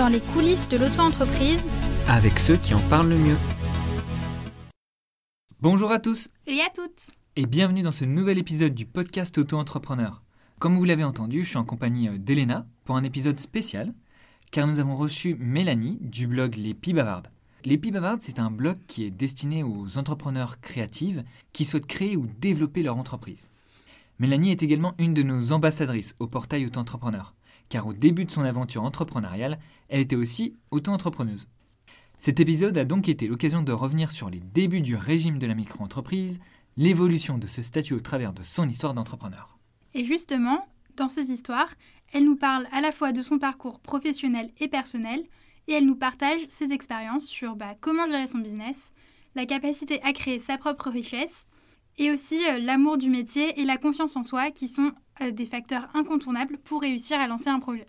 dans les coulisses de l'auto-entreprise avec ceux qui en parlent le mieux. Bonjour à tous et à toutes et bienvenue dans ce nouvel épisode du podcast Auto-entrepreneur. Comme vous l'avez entendu, je suis en compagnie euh, d'Elena pour un épisode spécial car nous avons reçu Mélanie du blog Les Pis Bavardes. Les Pis Bavardes, c'est un blog qui est destiné aux entrepreneurs créatifs qui souhaitent créer ou développer leur entreprise. Mélanie est également une de nos ambassadrices au portail Auto-entrepreneur car au début de son aventure entrepreneuriale, elle était aussi auto-entrepreneuse. Cet épisode a donc été l'occasion de revenir sur les débuts du régime de la micro-entreprise, l'évolution de ce statut au travers de son histoire d'entrepreneur. Et justement, dans ces histoires, elle nous parle à la fois de son parcours professionnel et personnel, et elle nous partage ses expériences sur bah, comment gérer son business, la capacité à créer sa propre richesse, et aussi euh, l'amour du métier et la confiance en soi qui sont des facteurs incontournables pour réussir à lancer un projet.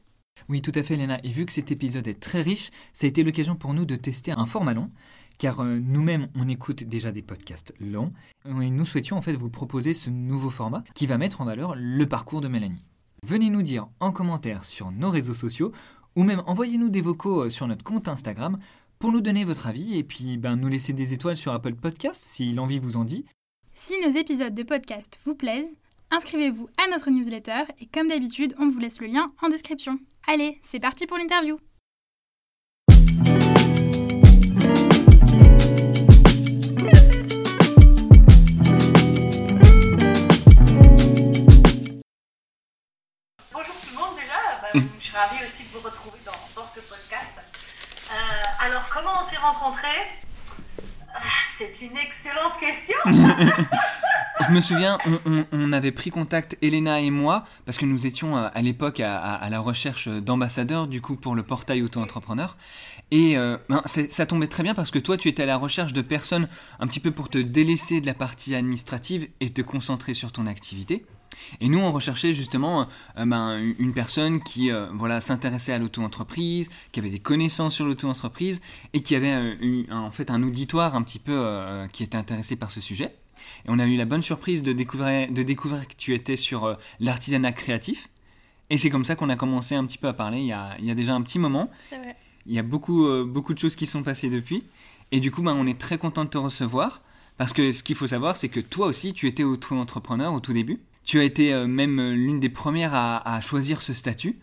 Oui, tout à fait, Léna. Et vu que cet épisode est très riche, ça a été l'occasion pour nous de tester un format long, car euh, nous-mêmes, on écoute déjà des podcasts longs, et nous souhaitions en fait vous proposer ce nouveau format qui va mettre en valeur le parcours de Mélanie. Venez nous dire en commentaire sur nos réseaux sociaux, ou même envoyez-nous des vocaux sur notre compte Instagram pour nous donner votre avis et puis ben, nous laisser des étoiles sur Apple Podcast si l'envie vous en dit. Si nos épisodes de podcast vous plaisent, inscrivez-vous à notre newsletter et comme d'habitude, on vous laisse le lien en description. Allez, c'est parti pour l'interview. Bonjour tout le monde déjà, bah, je suis ravie aussi de vous retrouver dans, ce podcast. Euh, alors comment on s'est rencontrés? Ah, c'est une excellente question. je me souviens, on, avait pris contact, Elena et moi, parce que nous étions euh, à l'époque à, la recherche d'ambassadeurs, du coup, pour le portail auto-entrepreneur. Et euh, ben, ça tombait très bien parce que toi, tu étais à la recherche de personnes un petit peu pour te délaisser de la partie administrative et te concentrer sur ton activité. Et nous, on recherchait justement euh, ben, une personne qui voilà, s'intéressait à l'auto-entreprise, qui avait des connaissances sur l'auto-entreprise et qui avait en fait un auditoire un petit peu qui était intéressé par ce sujet. Et on a eu la bonne surprise de découvrir, de découvrir que tu étais sur l'artisanat créatif. Et c'est comme ça qu'on a commencé un petit peu à parler il y a, il y a déjà un petit moment. C'est vrai. Il y a beaucoup, beaucoup de choses qui sont passées depuis. Et du coup, ben, on est très content de te recevoir. Parce que ce qu'il faut savoir, c'est que toi aussi, tu étais auto-entrepreneur au tout début. Tu as été euh, même euh, l'une des premières à, choisir ce statut.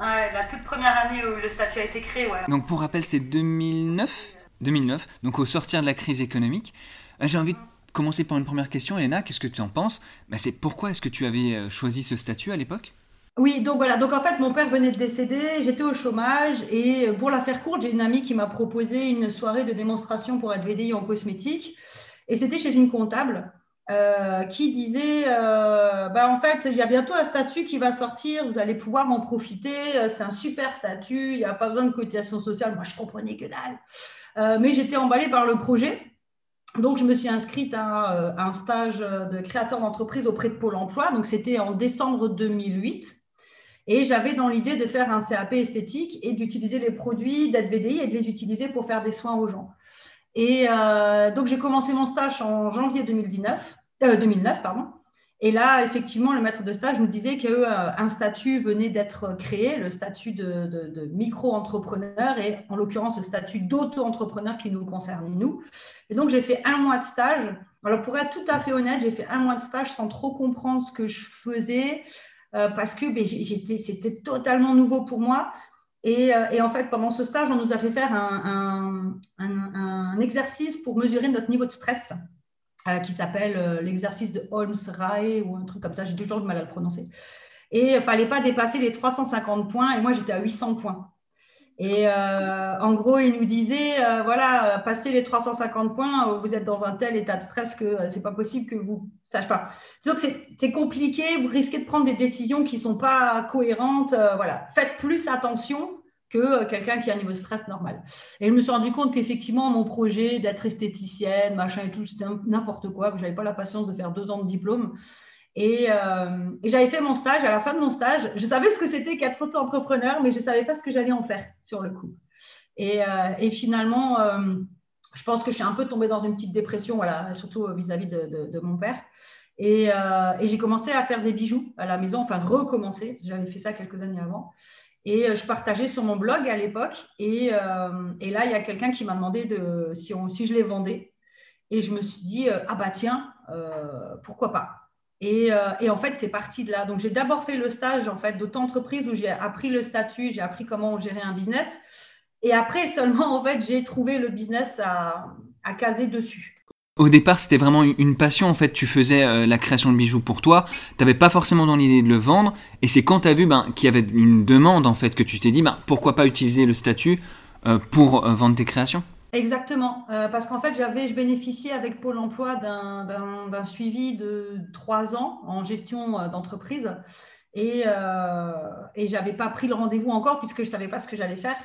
Ouais, la toute première année où le statut a été créé, ouais. Donc pour rappel, c'est 2009 2009, donc au sortir de la crise économique. Euh, j'ai envie de commencer par une première question. Elena, qu'est-ce que tu en penses? Bah, C'est pourquoi est-ce que tu avais choisi ce statut à l'époque? Oui, donc voilà. Donc en fait, mon père venait de décéder, j'étais au chômage et pour la faire courte, j'ai une amie qui m'a proposé une soirée de démonstration pour être VDI en cosmétique et c'était chez une comptable. Euh, qui disait euh, bah, en fait, il y a bientôt un statut qui va sortir, vous allez pouvoir en profiter, euh, c'est un super statut, il n'y a pas besoin de cotisation sociale. Moi, je comprenais que dalle. mais j'étais emballée par le projet. Donc, je me suis inscrite à, un stage de créateur d'entreprise auprès de Pôle emploi. Donc, c'était en décembre 2008. Et j'avais dans l'idée de faire un CAP esthétique et d'utiliser les produits d'AdVDI et de les utiliser pour faire des soins aux gens. Et euh, donc, j'ai commencé mon stage en janvier 2019, 2009. Euh, pardon. Et là, effectivement, le maître de stage nous disait qu'un euh, statut venait d'être créé, le statut de, micro-entrepreneur et en l'occurrence le statut d'auto-entrepreneur qui nous concerne, nous. Et donc, j'ai fait un mois de stage. Alors, pour être tout à fait honnête, j'ai fait un mois de stage sans trop comprendre ce que je faisais parce que ben, c'était totalement nouveau pour moi. Euh, et, en fait, pendant ce stage, on nous a fait faire un, exercice pour mesurer notre niveau de stress, euh, qui s'appelle euh, l'exercice de Holmes-Rae ou un truc comme ça. J'ai toujours du mal à le prononcer. Et il ne fallait pas dépasser les 350 points. Et moi, j'étais à 800 points. Et en gros, il nous disait, voilà, passez les 350 points, vous êtes dans un tel état de stress que c'est pas possible que vous Enfin, c'est compliqué, vous risquez de prendre des décisions qui ne sont pas cohérentes. voilà, faites plus attention que euh, quelqu'un qui a un niveau de stress normal. Et je me suis rendu compte qu'effectivement, mon projet d'être esthéticienne, machin et tout, c'était n'importe quoi. Je n'avais pas la patience de faire deux ans de diplôme. Euh, et, j'avais fait mon stage. À la fin de mon stage, je savais ce que c'était qu'être auto-entrepreneur, mais je ne savais pas ce que j'allais en faire sur le coup. Et, euh, finalement, je pense que je suis un peu tombée dans une petite dépression, voilà, surtout vis-à-vis de, mon père. Et, et j'ai commencé à faire des bijoux à la maison, enfin recommencer. J'avais fait ça quelques années avant. Et je partageais sur mon blog à l'époque. Et, là, il y a quelqu'un qui m'a demandé de, si, si je les vendais. Et je me suis dit, ah bah tiens, pourquoi pas et, et, en fait, c'est parti de là. Donc, j'ai d'abord fait le stage en fait, d'auto-entreprise où j'ai appris le statut, j'ai appris comment gérer un business. Et après seulement, en fait, j'ai trouvé le business à, à caser dessus. Au départ, c'était vraiment une passion. En fait, tu faisais euh, la création de bijoux pour toi. Tu n'avais pas forcément dans l'idée de le vendre. Et c'est quand tu as vu ben, qu'il y avait une demande, en fait, que tu t'es dit, ben, pourquoi pas utiliser le statut euh, pour euh, vendre tes créations? Exactement, parce qu'en fait, j'avais, je bénéficiais avec Pôle Emploi d'un suivi de trois ans en gestion d'entreprise, et, et j'avais pas pris le rendez-vous encore puisque je savais pas ce que j'allais faire.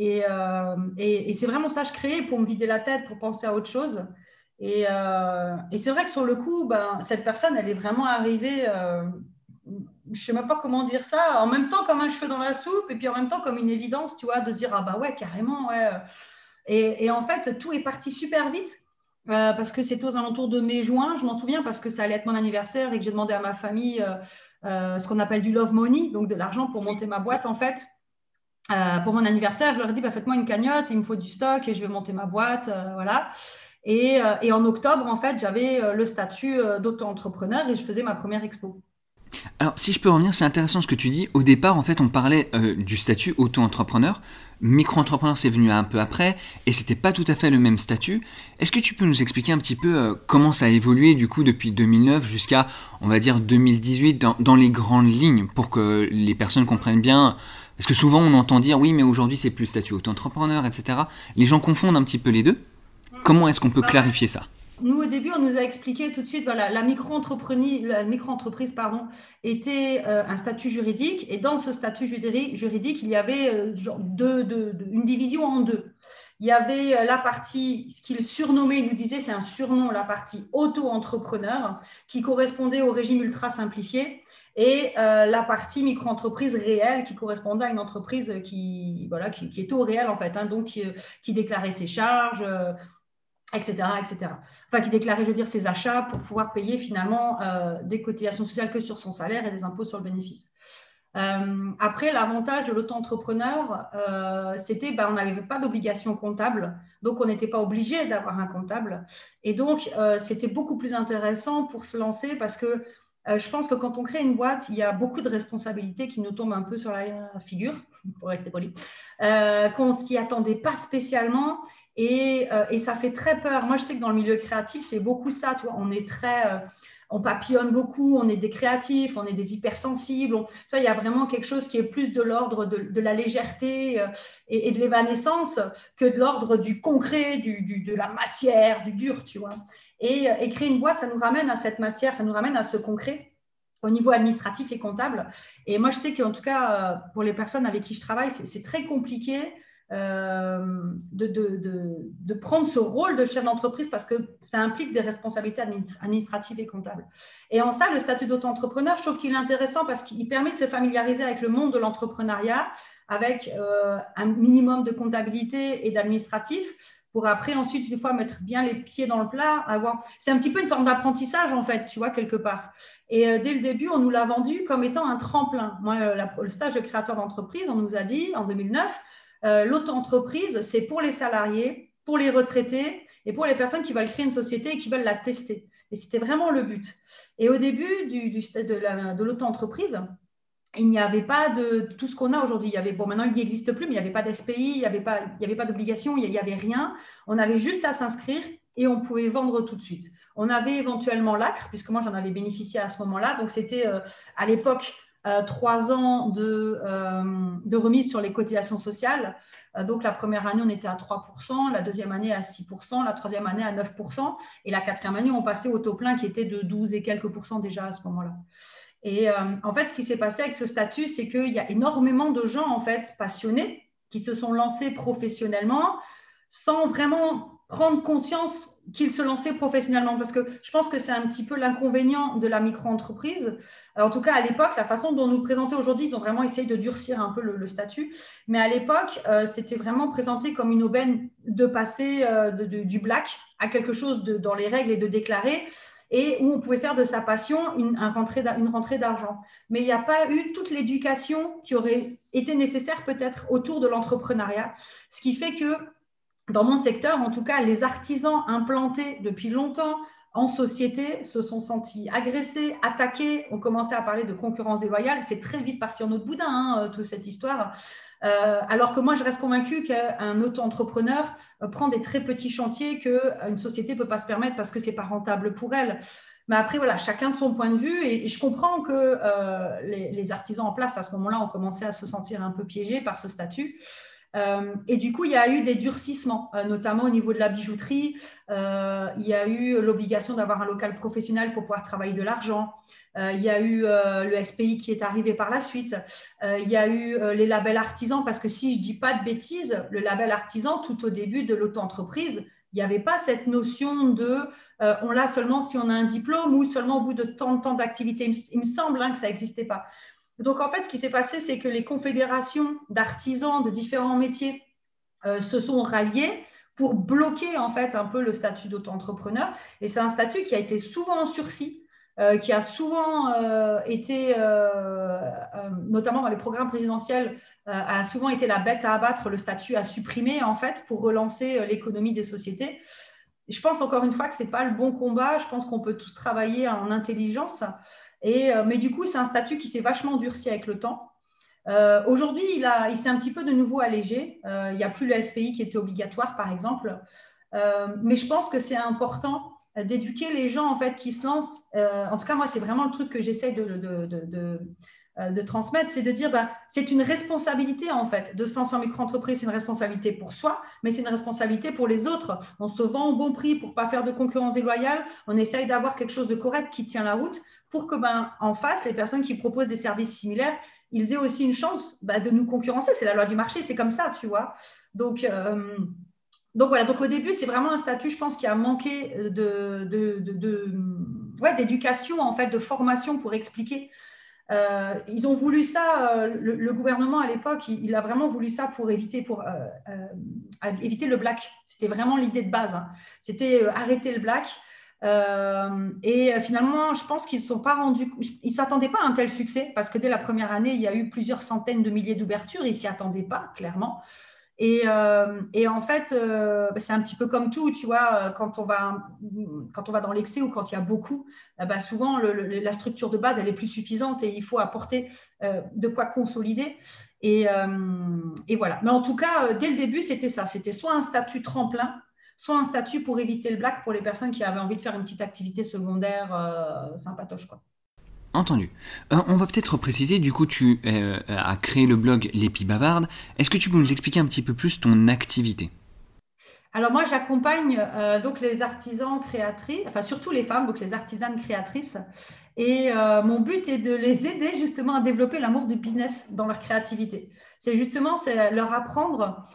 Euh, et, et, c'est vraiment ça, je créais pour me vider la tête, pour penser à autre chose. Et, euh, et c'est vrai que sur le coup, ben, cette personne, elle est vraiment arrivée, euh, je ne sais même pas comment dire ça, en même temps comme un cheveu dans la soupe, et puis en même temps comme une évidence, tu vois, de se dire, ah bah ouais, carrément, ouais. Et, en fait, tout est parti super vite. parce que c'était aux alentours de mai-juin, je m'en souviens, parce que ça allait être mon anniversaire et que j'ai demandé à ma famille ce qu'on appelle du love money, donc de l'argent pour monter ma boîte en fait. Euh, pour mon anniversaire, je leur ai dit bah, faites-moi une cagnotte, il me faut du stock et je vais monter ma boîte. Euh, voilà. Et, euh, et, en octobre, en fait, j'avais le statut d'auto-entrepreneur et je faisais ma première expo. Alors, si je peux revenir, c'est intéressant ce que tu dis. Au départ, en fait, on parlait du statut auto-entrepreneur. Micro-entrepreneur, c'est venu un peu après, et c'était pas tout à fait le même statut. Est-ce que tu peux nous expliquer un petit peu comment ça a évolué du coup depuis 2009 jusqu'à, on va dire, 2018 dans, dans les grandes lignes, pour que les personnes comprennent bien? Parce que souvent on entend dire oui, mais aujourd'hui c'est plus statut auto-entrepreneur, etc. Les gens confondent un petit peu les deux. Comment est-ce qu'on peut clarifier ça? Nous, au début, on nous a expliqué tout de suite, voilà, la micro-entreprise, était euh, un statut juridique, et dans ce statut juridique, il y avait euh, une division en deux. Il y avait euh, la partie, ce qu'il surnommait, il nous disait, c'est un surnom, la partie auto-entrepreneur, qui correspondait au régime ultra simplifié, et la partie micro-entreprise réelle qui correspondait à une entreprise qui, voilà, qui, était au réel en fait, hein, donc qui, déclarait ses charges, etc., euh, etc. Enfin, qui déclarait, je veux dire, ses achats pour pouvoir payer finalement euh, des cotisations sociales que sur son salaire et des impôts sur le bénéfice. après, l'avantage de l'auto-entrepreneur, c'était ben, on n'avait pas d'obligation comptable, donc on n'était pas obligé d'avoir un comptable. Et donc, c'était beaucoup plus intéressant pour se lancer parce que euh, je pense que quand on crée une boîte, il y a beaucoup de responsabilités qui nous tombent un peu sur la figure, pour être poli, euh, qu'on ne s'y attendait pas spécialement et, euh, et, ça fait très peur. Moi, je sais que dans le milieu créatif, c'est beaucoup ça. Toi, on est très, on papillonne beaucoup, on est des créatifs, on est des hypersensibles. il y a vraiment quelque chose qui est plus de l'ordre de, la légèreté et, de l'évanescence que de l'ordre du concret, du, de la matière, du dur, tu vois. Et, créer une boîte, ça nous ramène à cette matière, ça nous ramène à ce concret au niveau administratif et comptable. Et moi, je sais qu'en tout cas, euh, pour les personnes avec qui je travaille, c'est très compliqué euh, de, prendre ce rôle de chef d'entreprise parce que ça implique des responsabilités administratives et comptables. Et en ça, le statut d'auto-entrepreneur, je trouve qu'il est intéressant parce qu'il permet de se familiariser avec le monde de l'entrepreneuriat, avec euh, un minimum de comptabilité et d'administratif, pour après, ensuite, une fois mettre bien les pieds dans le plat, avoir. C'est un petit peu une forme d'apprentissage, en fait, tu vois, quelque part. Et euh, dès le début, on nous l'a vendu comme étant un tremplin. Moi, euh, le stage de créateur d'entreprise, on nous a dit en 2009, euh, l'auto-entreprise, c'est pour les salariés, pour les retraités et pour les personnes qui veulent créer une société et qui veulent la tester. Et c'était vraiment le but. Et au début du, de l'auto-entreprise, il n'y avait pas de tout ce qu'on a aujourd'hui. Il y avait, bon, maintenant, il n'y existe plus, mais il n'y avait pas d'SPI, il n'y avait pas, pas d'obligation, il n'y avait rien. On avait juste à s'inscrire et on pouvait vendre tout de suite. On avait éventuellement l'ACRE, puisque moi, j'en avais bénéficié à ce moment-là. Donc, c'était euh, à l'époque euh, trois ans de, euh, de, remise sur les cotisations sociales. donc, la première année, on était à 3%, la deuxième année à 6%, la troisième année à 9%, et la quatrième année, on passait au taux plein qui était de 12 et quelques pourcents déjà à ce moment-là. Et euh, en fait, ce qui s'est passé avec ce statut, c'est qu'il y a énormément de gens en fait passionnés qui se sont lancés professionnellement sans vraiment prendre conscience qu'ils se lançaient professionnellement. Parce que je pense que c'est un petit peu l'inconvénient de la micro-entreprise. En tout cas, à l'époque, la façon dont nous le aujourd'hui, ils ont vraiment essayé de durcir un peu le, statut. Mais à l'époque, euh, c'était vraiment présenté comme une aubaine de passer euh, du black à quelque chose dans les règles et de déclarer. Et où on pouvait faire de sa passion une, rentrée, une rentrée d'argent. Mais il n'y a pas eu toute l'éducation qui aurait été nécessaire peut-être autour de l'entrepreneuriat, ce qui fait que dans mon secteur, en tout cas, les artisans implantés depuis longtemps en société se sont sentis agressés, attaqués, ont commencé à parler de concurrence déloyale. C'est très vite parti en autre boudin, hein, toute cette histoire. Euh, alors que moi, je reste convaincue qu'un auto-entrepreneur euh, prend des très petits chantiers qu'une société ne peut pas se permettre parce que ce n'est pas rentable pour elle. Mais après, voilà, chacun son point de vue. Et, je comprends que les, artisans en place, à ce moment-là, ont commencé à se sentir un peu piégés par ce statut. Euh, et du coup, il y a eu des durcissements, euh, notamment au niveau de la bijouterie. Euh, il y a eu l'obligation d'avoir un local professionnel pour pouvoir travailler de l'argent. Il y a eu le SPI qui est arrivé par la suite. il y a eu les labels artisans, parce que si je ne dis pas de bêtises, le label artisan, tout au début de l'auto-entreprise, il n'y avait pas cette notion de on l'a seulement si on a un diplôme ou seulement au bout de tant de temps d'activité. Il, me semble hein, que ça n'existait pas. Donc, en fait, ce qui s'est passé, c'est que les confédérations d'artisans de différents métiers euh, se sont ralliées pour bloquer en fait un peu le statut d'auto-entrepreneur. Et c'est un statut qui a été souvent en sursis, euh, qui a souvent euh, été, notamment dans les programmes présidentiels, a souvent été la bête à abattre, le statut à supprimer en fait pour relancer l'économie des sociétés. je pense encore une fois que ce n'est pas le bon combat. Je pense qu'on peut tous travailler en intelligence. Euh, mais du coup, c'est un statut qui s'est vachement durci avec le temps. Euh, aujourd'hui, il, il s'est un petit peu de nouveau allégé. Euh, il n'y a plus le SPI qui était obligatoire, par exemple. mais je pense que c'est important d'éduquer les gens en fait qui se lancent. en tout cas, moi, c'est vraiment le truc que j'essaie de, de, transmettre, c'est de dire bah, c'est une responsabilité en fait de se lancer en micro-entreprise, c'est une responsabilité pour soi, mais c'est une responsabilité pour les autres. On se vend au bon prix pour pas faire de concurrence déloyale, on essaye d'avoir quelque chose de correct qui tient la route pour que ben, en face, les personnes qui proposent des services similaires, ils aient aussi une chance bah, de nous concurrencer. C'est la loi du marché, c'est comme ça, tu vois. Donc, euh, donc voilà, donc au début, c'est vraiment un statut, je pense, qui a manqué ouais, d'éducation, en fait, de formation pour expliquer. Euh, ils ont voulu ça, euh, le, gouvernement à l'époque, il, a vraiment voulu ça pour éviter, le black. C'était vraiment l'idée de base. Hein. C'était arrêter le black. Euh, et euh, finalement, je pense qu'ils ne sont pas rendus, ils s'attendaient pas à un tel succès parce que dès la première année, il y a eu plusieurs centaines de milliers d'ouvertures. Ils s'y attendaient pas, clairement. Et, euh, et en fait, bah, c'est un petit peu comme tout, tu vois, quand on va, quand on va dans l'excès ou quand il y a beaucoup, bah, souvent la structure de base, elle est plus suffisante et il faut apporter de quoi consolider. Et, et, voilà. Mais en tout cas, dès le début, c'était ça. C'était soit un statut tremplin soit un statut pour éviter le black pour les personnes qui avaient envie de faire une petite activité secondaire euh, sympatoche. Quoi. Entendu. Euh, on va peut-être préciser, du coup, tu euh, as créé le blog L'Épi Bavarde. Est-ce que tu peux nous expliquer un petit peu plus ton activité? Alors moi, j'accompagne donc les artisans créatrices, enfin surtout les femmes, donc les artisanes créatrices. Et mon but est de les aider justement à développer l'amour du business dans leur créativité. C'est justement leur apprendre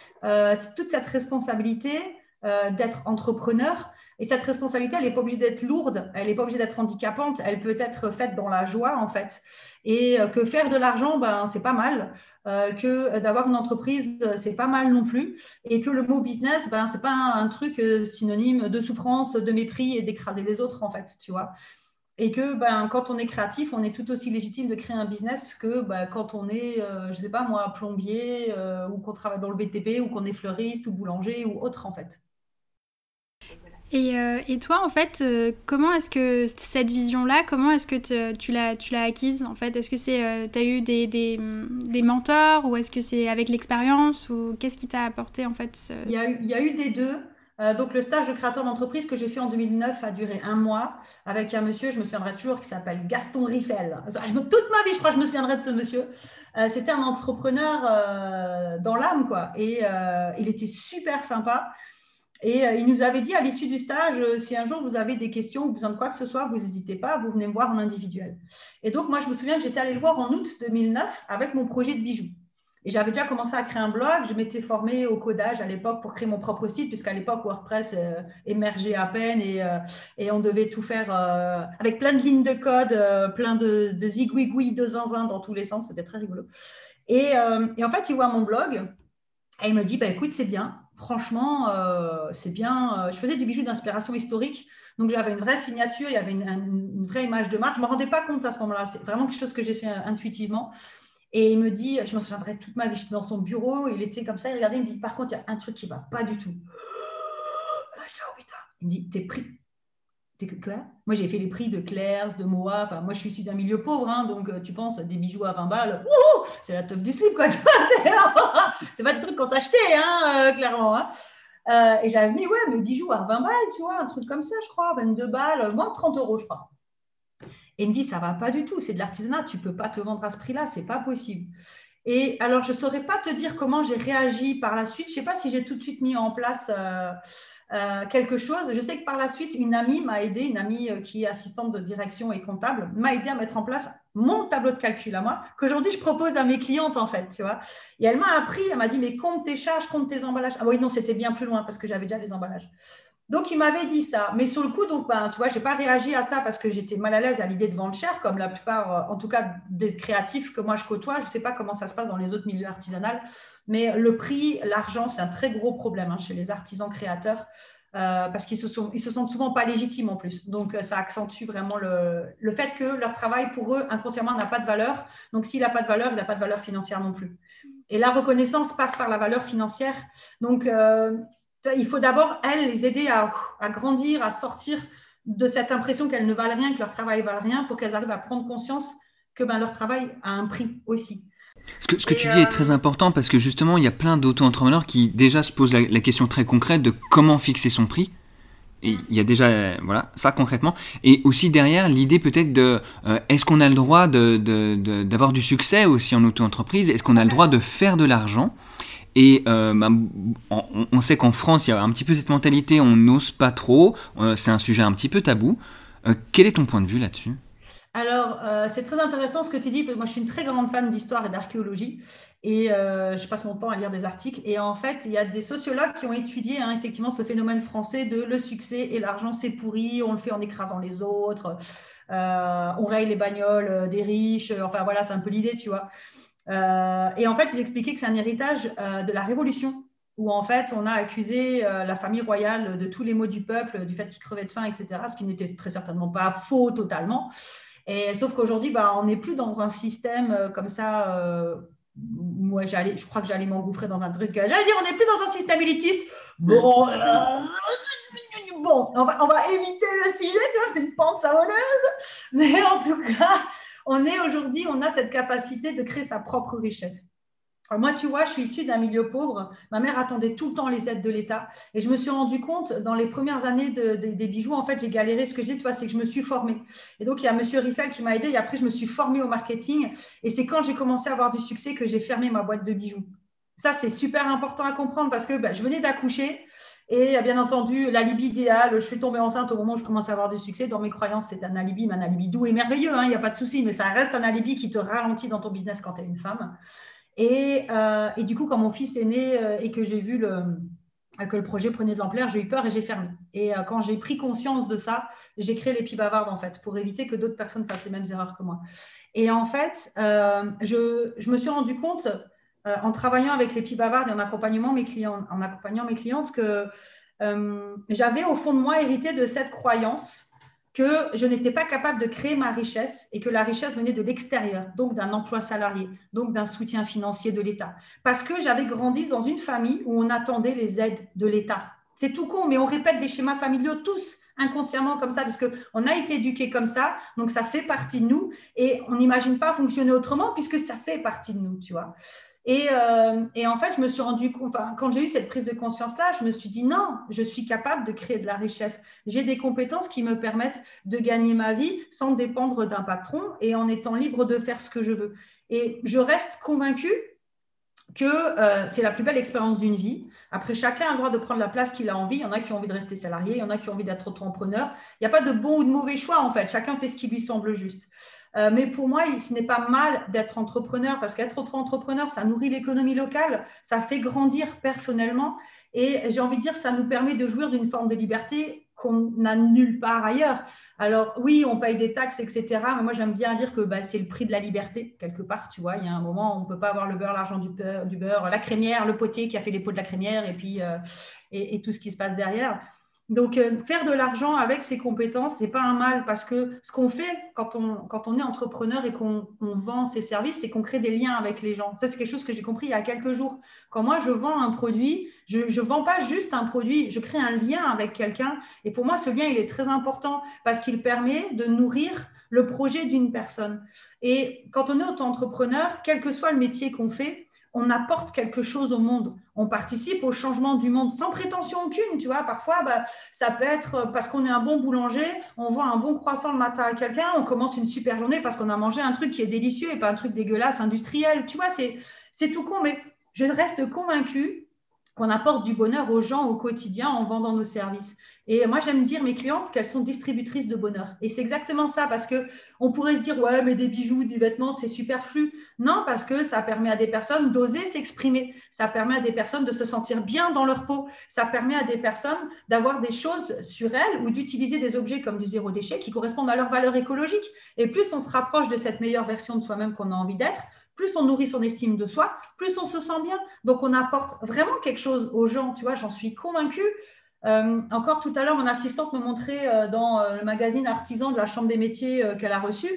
toute cette responsabilité euh, d'être entrepreneur. Et cette responsabilité, elle n'est pas obligée d'être lourde, elle n'est pas obligée d'être handicapante, elle peut être faite dans la joie, en fait. Et euh, que faire de l'argent, ben, c'est pas mal. Euh, que d'avoir une entreprise, c'est pas mal non plus. Et que le mot business, ben, c'est pas un, truc synonyme de souffrance, de mépris et d'écraser les autres, en fait, tu vois. Et que ben, quand on est créatif, on est tout aussi légitime de créer un business que ben, quand on est, je sais pas moi, plombier ou qu'on travaille dans le BTP ou qu'on est fleuriste ou boulanger ou autre, en fait. Euh, et, toi, en fait, euh, comment est-ce que cette vision-là, comment est-ce que tu l'as, tu l'as acquise En fait, est-ce que c'est, euh, as eu des, des, des, mentors ou est-ce que c'est avec l'expérience ou qu'est-ce qui t'a apporté en fait il, y a eu, il y a eu des deux. donc, le stage de créateur d'entreprise que j'ai fait en 2009 a duré un mois avec un monsieur, je me souviendrai toujours, qui s'appelle Gaston Riffel. toute ma vie, je crois, je me souviendrai de ce monsieur. c'était un entrepreneur dans l'âme, quoi. Et il était super sympa. Et euh, il nous avait dit à l'issue du stage, euh, si un jour vous avez des questions ou besoin de quoi que ce soit, vous n'hésitez pas, vous venez me voir en individuel. Et donc, moi, je me souviens que j'étais allée le voir en août 2009 avec mon projet de bijoux. Et j'avais déjà commencé à créer un blog. Je m'étais formée au codage à l'époque pour créer mon propre site, puisqu'à l'époque, WordPress euh, émergeait à peine et, et, on devait tout faire avec plein de lignes de code, plein de, de de zinzin dans tous les sens. C'était très rigolo. Et, et, en fait, il voit mon blog Et il me dit, bah, écoute, c'est bien. Franchement, euh, c'est bien. Euh, je faisais du bijou d'inspiration historique. Donc, j'avais une vraie signature, il y avait une, vraie image de marque. Je ne me rendais pas compte à ce moment-là. C'est vraiment quelque chose que j'ai fait intuitivement. Et il me dit, je me souviendrai toute ma vie, j'étais dans son bureau, il était comme ça, il regardait, il me dit, par contre, il y a un truc qui ne va pas du tout. Il me dit, t'es pris. Moi, j'ai fait les prix de Claire's, de Moa. Enfin, moi, je suis issu d'un milieu pauvre, hein, donc euh, tu penses des bijoux à 20 balles, c'est la teuf du slip, quoi. c'est pas des trucs qu'on s'achetait, hein, euh, clairement. Hein. Euh, et j'avais mis, ouais, mes bijoux à 20 balles, tu vois, un truc comme ça, je crois, 22 balles, moins de 30 euros, je crois. Et il me dit, ça va pas du tout, c'est de l'artisanat, tu peux pas te vendre à ce prix-là, c'est pas possible. Et alors, je saurais pas te dire comment j'ai réagi par la suite. Je sais pas si j'ai tout de suite mis en place quelque chose. Je sais que par la suite, une amie m'a aidé, une amie euh, qui est assistante de direction et comptable, m'a aidé à mettre en place mon tableau de calcul à moi, qu'aujourd'hui je propose à mes clientes en fait, tu vois. Et elle m'a appris, elle m'a dit, mais compte tes charges, compte tes emballages. Ah oui, non, c'était bien plus loin parce que j'avais déjà les emballages. Donc, il m'avait dit ça. Mais sur le coup, donc, ben, tu vois, je n'ai pas réagi à ça parce que j'étais mal à l'aise à l'idée de vendre cher, comme la plupart, euh, en tout cas, des créatifs que moi je côtoie. Je ne sais pas comment ça se passe dans les autres milieux artisanaux, mais le prix, l'argent, c'est un très gros problème hein, chez les artisans créateurs. Euh, parce qu'ils se, se sentent souvent pas légitimes en plus. Donc, euh, ça accentue vraiment le, le, fait que leur travail, pour eux, inconsciemment, n'a pas de valeur. Donc, s'il n'a pas de valeur, il n'a pas de valeur financière non plus. Et la reconnaissance passe par la valeur financière. Donc, il faut d'abord, elles, les aider à, grandir, à sortir de cette impression qu'elles ne valent rien, que leur travail ne valent rien, pour qu'elles arrivent à prendre conscience que ben, leur travail a un prix aussi. Ce que, ce que tu dis est euh, très important parce que justement, il y a plein d'auto-entrepreneurs qui déjà se posent la, question très concrète de comment fixer son prix. Et il y a déjà voilà ça concrètement et aussi derrière l'idée peut-être de euh, est-ce qu'on a le droit d'avoir de, de, du succès aussi en auto-entreprise? Est-ce qu'on a le droit de faire de l'argent? Et euh, bah, on, sait qu'en France, il y a un petit peu cette mentalité, on n'ose pas trop, euh, c'est un sujet un petit peu tabou. Euh, quel est ton point de vue là-dessus? Alors, c'est très intéressant ce que tu dis. Moi, je suis une très grande fan d'histoire et d'archéologie. Et je passe mon temps à lire des articles. Et en fait, il y a des sociologues qui ont étudié hein, effectivement ce phénomène français de le succès et l'argent, c'est pourri, on le fait en écrasant les autres, on raye les bagnoles des riches. Enfin, voilà, c'est un peu l'idée, tu vois. Euh, et en fait, ils expliquaient que c'est un héritage euh, de la Révolution, où en fait, on a accusé euh, la famille royale de tous les maux du peuple, du fait qu'ils crevaient de faim, etc., ce qui n'était très certainement pas faux totalement. Et, sauf qu'aujourd'hui, bah, on n'est plus dans un système comme ça. moi, j'allais, je crois que j'allais m'engouffrer dans un truc. J'allais dire, on n'est plus dans un système élitiste. Bon, bon on, va, éviter le sujet, tu vois, c'est une pente savonneuse. Mais en tout cas, on est aujourd'hui, on a cette capacité de créer sa propre richesse. moi, tu vois, je suis issue d'un milieu pauvre. Ma mère attendait tout le temps les aides de l'État. Et je me suis rendu compte, dans les premières années des bijoux, en fait, j'ai galéré. Ce que dis, tu vois, c'est que je me suis formée. Et donc, il y a M. Riffel qui m'a aidé. Et après, je me suis formée au marketing. Et c'est quand j'ai commencé à avoir du succès que j'ai fermé ma boîte de bijoux. Ça, c'est super important à comprendre parce que ben, je venais d'accoucher. Et bien entendu, l'alibi idéal, je suis tombée enceinte au moment où je commence à avoir du succès. Dans mes croyances, c'est un alibi, mais un alibi doux et merveilleux, hein, il n'y a pas de souci, mais ça reste un alibi qui te ralentit dans ton business quand tu es une femme. Et, euh, et, du coup, quand mon fils est né euh, et que j'ai vu que le projet prenait de l'ampleur, j'ai eu peur et j'ai fermé. Et euh, quand j'ai pris conscience de ça, j'ai créé les bavardes en fait, pour éviter que d'autres personnes fassent les mêmes erreurs que moi. Et en fait, je, je, me suis rendu compte euh, en travaillant avec les bavardes et en accompagnant mes clients, en accompagnant mes clientes, que euh, j'avais au fond de moi hérité de cette croyance que je n'étais pas capable de créer ma richesse et que la richesse venait de l'extérieur, donc d'un emploi salarié, donc d'un soutien financier de l'État. Parce que j'avais grandi dans une famille où on attendait les aides de l'État. C'est tout con, mais on répète des schémas familiaux tous inconsciemment comme ça, puisque on a été éduqué comme ça, donc ça fait partie de nous et on n'imagine pas fonctionner autrement puisque ça fait partie de nous, tu vois. Euh, et, en fait, je me suis rendu compte, quand j'ai eu cette prise de conscience-là, je me suis dit non, je suis capable de créer de la richesse. J'ai des compétences qui me permettent de gagner ma vie sans dépendre d'un patron et en étant libre de faire ce que je veux. Et je reste convaincue que euh, c'est la plus belle expérience d'une vie. Après, chacun a le droit de prendre la place qu'il a envie. Il y en a qui ont envie de rester salarié, il y en a qui ont envie d'être entrepreneur. Il n'y a pas de bon ou de mauvais choix, en fait. Chacun fait ce qui lui semble juste. Euh, mais pour moi, ce n'est pas mal d'être entrepreneur parce qu'être entrepreneur, ça nourrit l'économie locale, ça fait grandir personnellement et j'ai envie de dire, ça nous permet de jouir d'une forme de liberté qu'on n'a nulle part ailleurs. Alors oui, on paye des taxes, etc. Mais moi, j'aime bien dire que bah, c'est le prix de la liberté, quelque part. Tu vois, il y a un moment, on ne peut pas avoir le beurre, l'argent du beurre, la crémière, le potier qui a fait les pots de la crémière et puis euh, et, tout ce qui se passe derrière. Donc, euh, faire de l'argent avec ses compétences, c'est pas un mal parce que ce qu'on fait quand on, quand on est entrepreneur et qu'on vend ses services, c'est qu'on crée des liens avec les gens. Ça, c'est quelque chose que j'ai compris il y a quelques jours. Quand moi, je vends un produit, je ne vends pas juste un produit, je crée un lien avec quelqu'un. Et pour moi, ce lien, il est très important parce qu'il permet de nourrir le projet d'une personne. Et quand on est auto-entrepreneur, quel que soit le métier qu'on fait, on apporte quelque chose au monde. On participe au changement du monde sans prétention aucune. Tu vois, parfois, bah, ça peut être parce qu'on est un bon boulanger, on voit un bon croissant le matin à quelqu'un, on commence une super journée parce qu'on a mangé un truc qui est délicieux et pas un truc dégueulasse, industriel. Tu vois, c'est tout con, mais je reste convaincue qu'on apporte du bonheur aux gens au quotidien en vendant nos services. Et moi, j'aime dire mes clientes qu'elles sont distributrices de bonheur. Et c'est exactement ça, parce que on pourrait se dire, ouais, mais des bijoux, des vêtements, c'est superflu. Non, parce que ça permet à des personnes d'oser s'exprimer. Ça permet à des personnes de se sentir bien dans leur peau. Ça permet à des personnes d'avoir des choses sur elles ou d'utiliser des objets comme du zéro déchet qui correspondent à leur valeur écologique. Et plus on se rapproche de cette meilleure version de soi-même qu'on a envie d'être, plus on nourrit son estime de soi, plus on se sent bien. Donc, on apporte vraiment quelque chose aux gens, tu vois, j'en suis convaincue. Euh, encore tout à l'heure, mon assistante me montrait euh, dans euh, le magazine Artisan de la Chambre des métiers qu'elle a reçu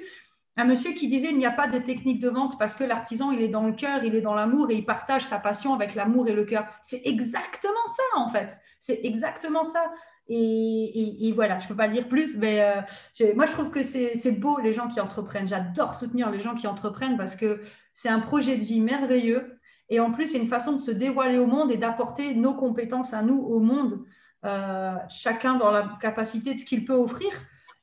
un monsieur qui disait il n'y a pas de technique de vente parce que l'artisan, il est dans le cœur, il est dans l'amour et il partage sa passion avec l'amour et le cœur. C'est exactement ça, en fait. C'est exactement ça. Et, voilà, je ne peux pas dire plus, mais euh, moi je trouve que c'est beau les gens qui entreprennent. J'adore soutenir les gens qui entreprennent parce que c'est un projet de vie merveilleux. Et en plus, c'est une façon de se dévoiler au monde et d'apporter nos compétences à nous au monde, euh, chacun dans la capacité de ce qu'il peut offrir.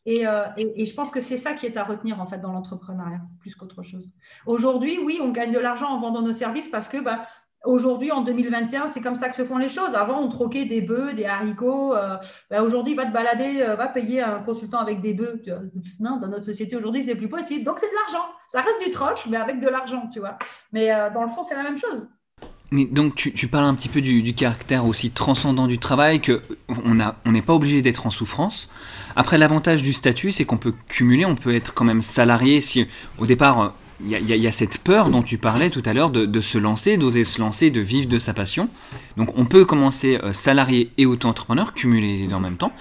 Euh, et, et, je pense que c'est ça qui est à retenir en fait dans l'entrepreneuriat, plus qu'autre chose. Aujourd'hui, oui, on gagne de l'argent en vendant nos services parce que bah, Aujourd'hui, en 2021, c'est comme ça que se font les choses. Avant, on troquait des bœufs, des haricots. Euh, ben aujourd'hui, va te balader, euh, va payer un consultant avec des bœufs. Non, dans notre société aujourd'hui, c'est plus possible. Donc, c'est de l'argent. Ça reste du troc, mais avec de l'argent, tu vois. Mais euh, dans le fond, c'est la même chose. Mais donc, tu, parles un petit peu du, caractère aussi transcendant du travail, que on n'est pas obligé d'être en souffrance. Après, l'avantage du statut, c'est qu'on peut cumuler, on peut être quand même salarié si au départ il y, a cette peur dont tu parlais tout à l'heure de, se lancer, d'oser se lancer, de vivre de sa passion. Donc on peut commencer euh, salarié et auto-entrepreneur, cumuler les deux en même temps.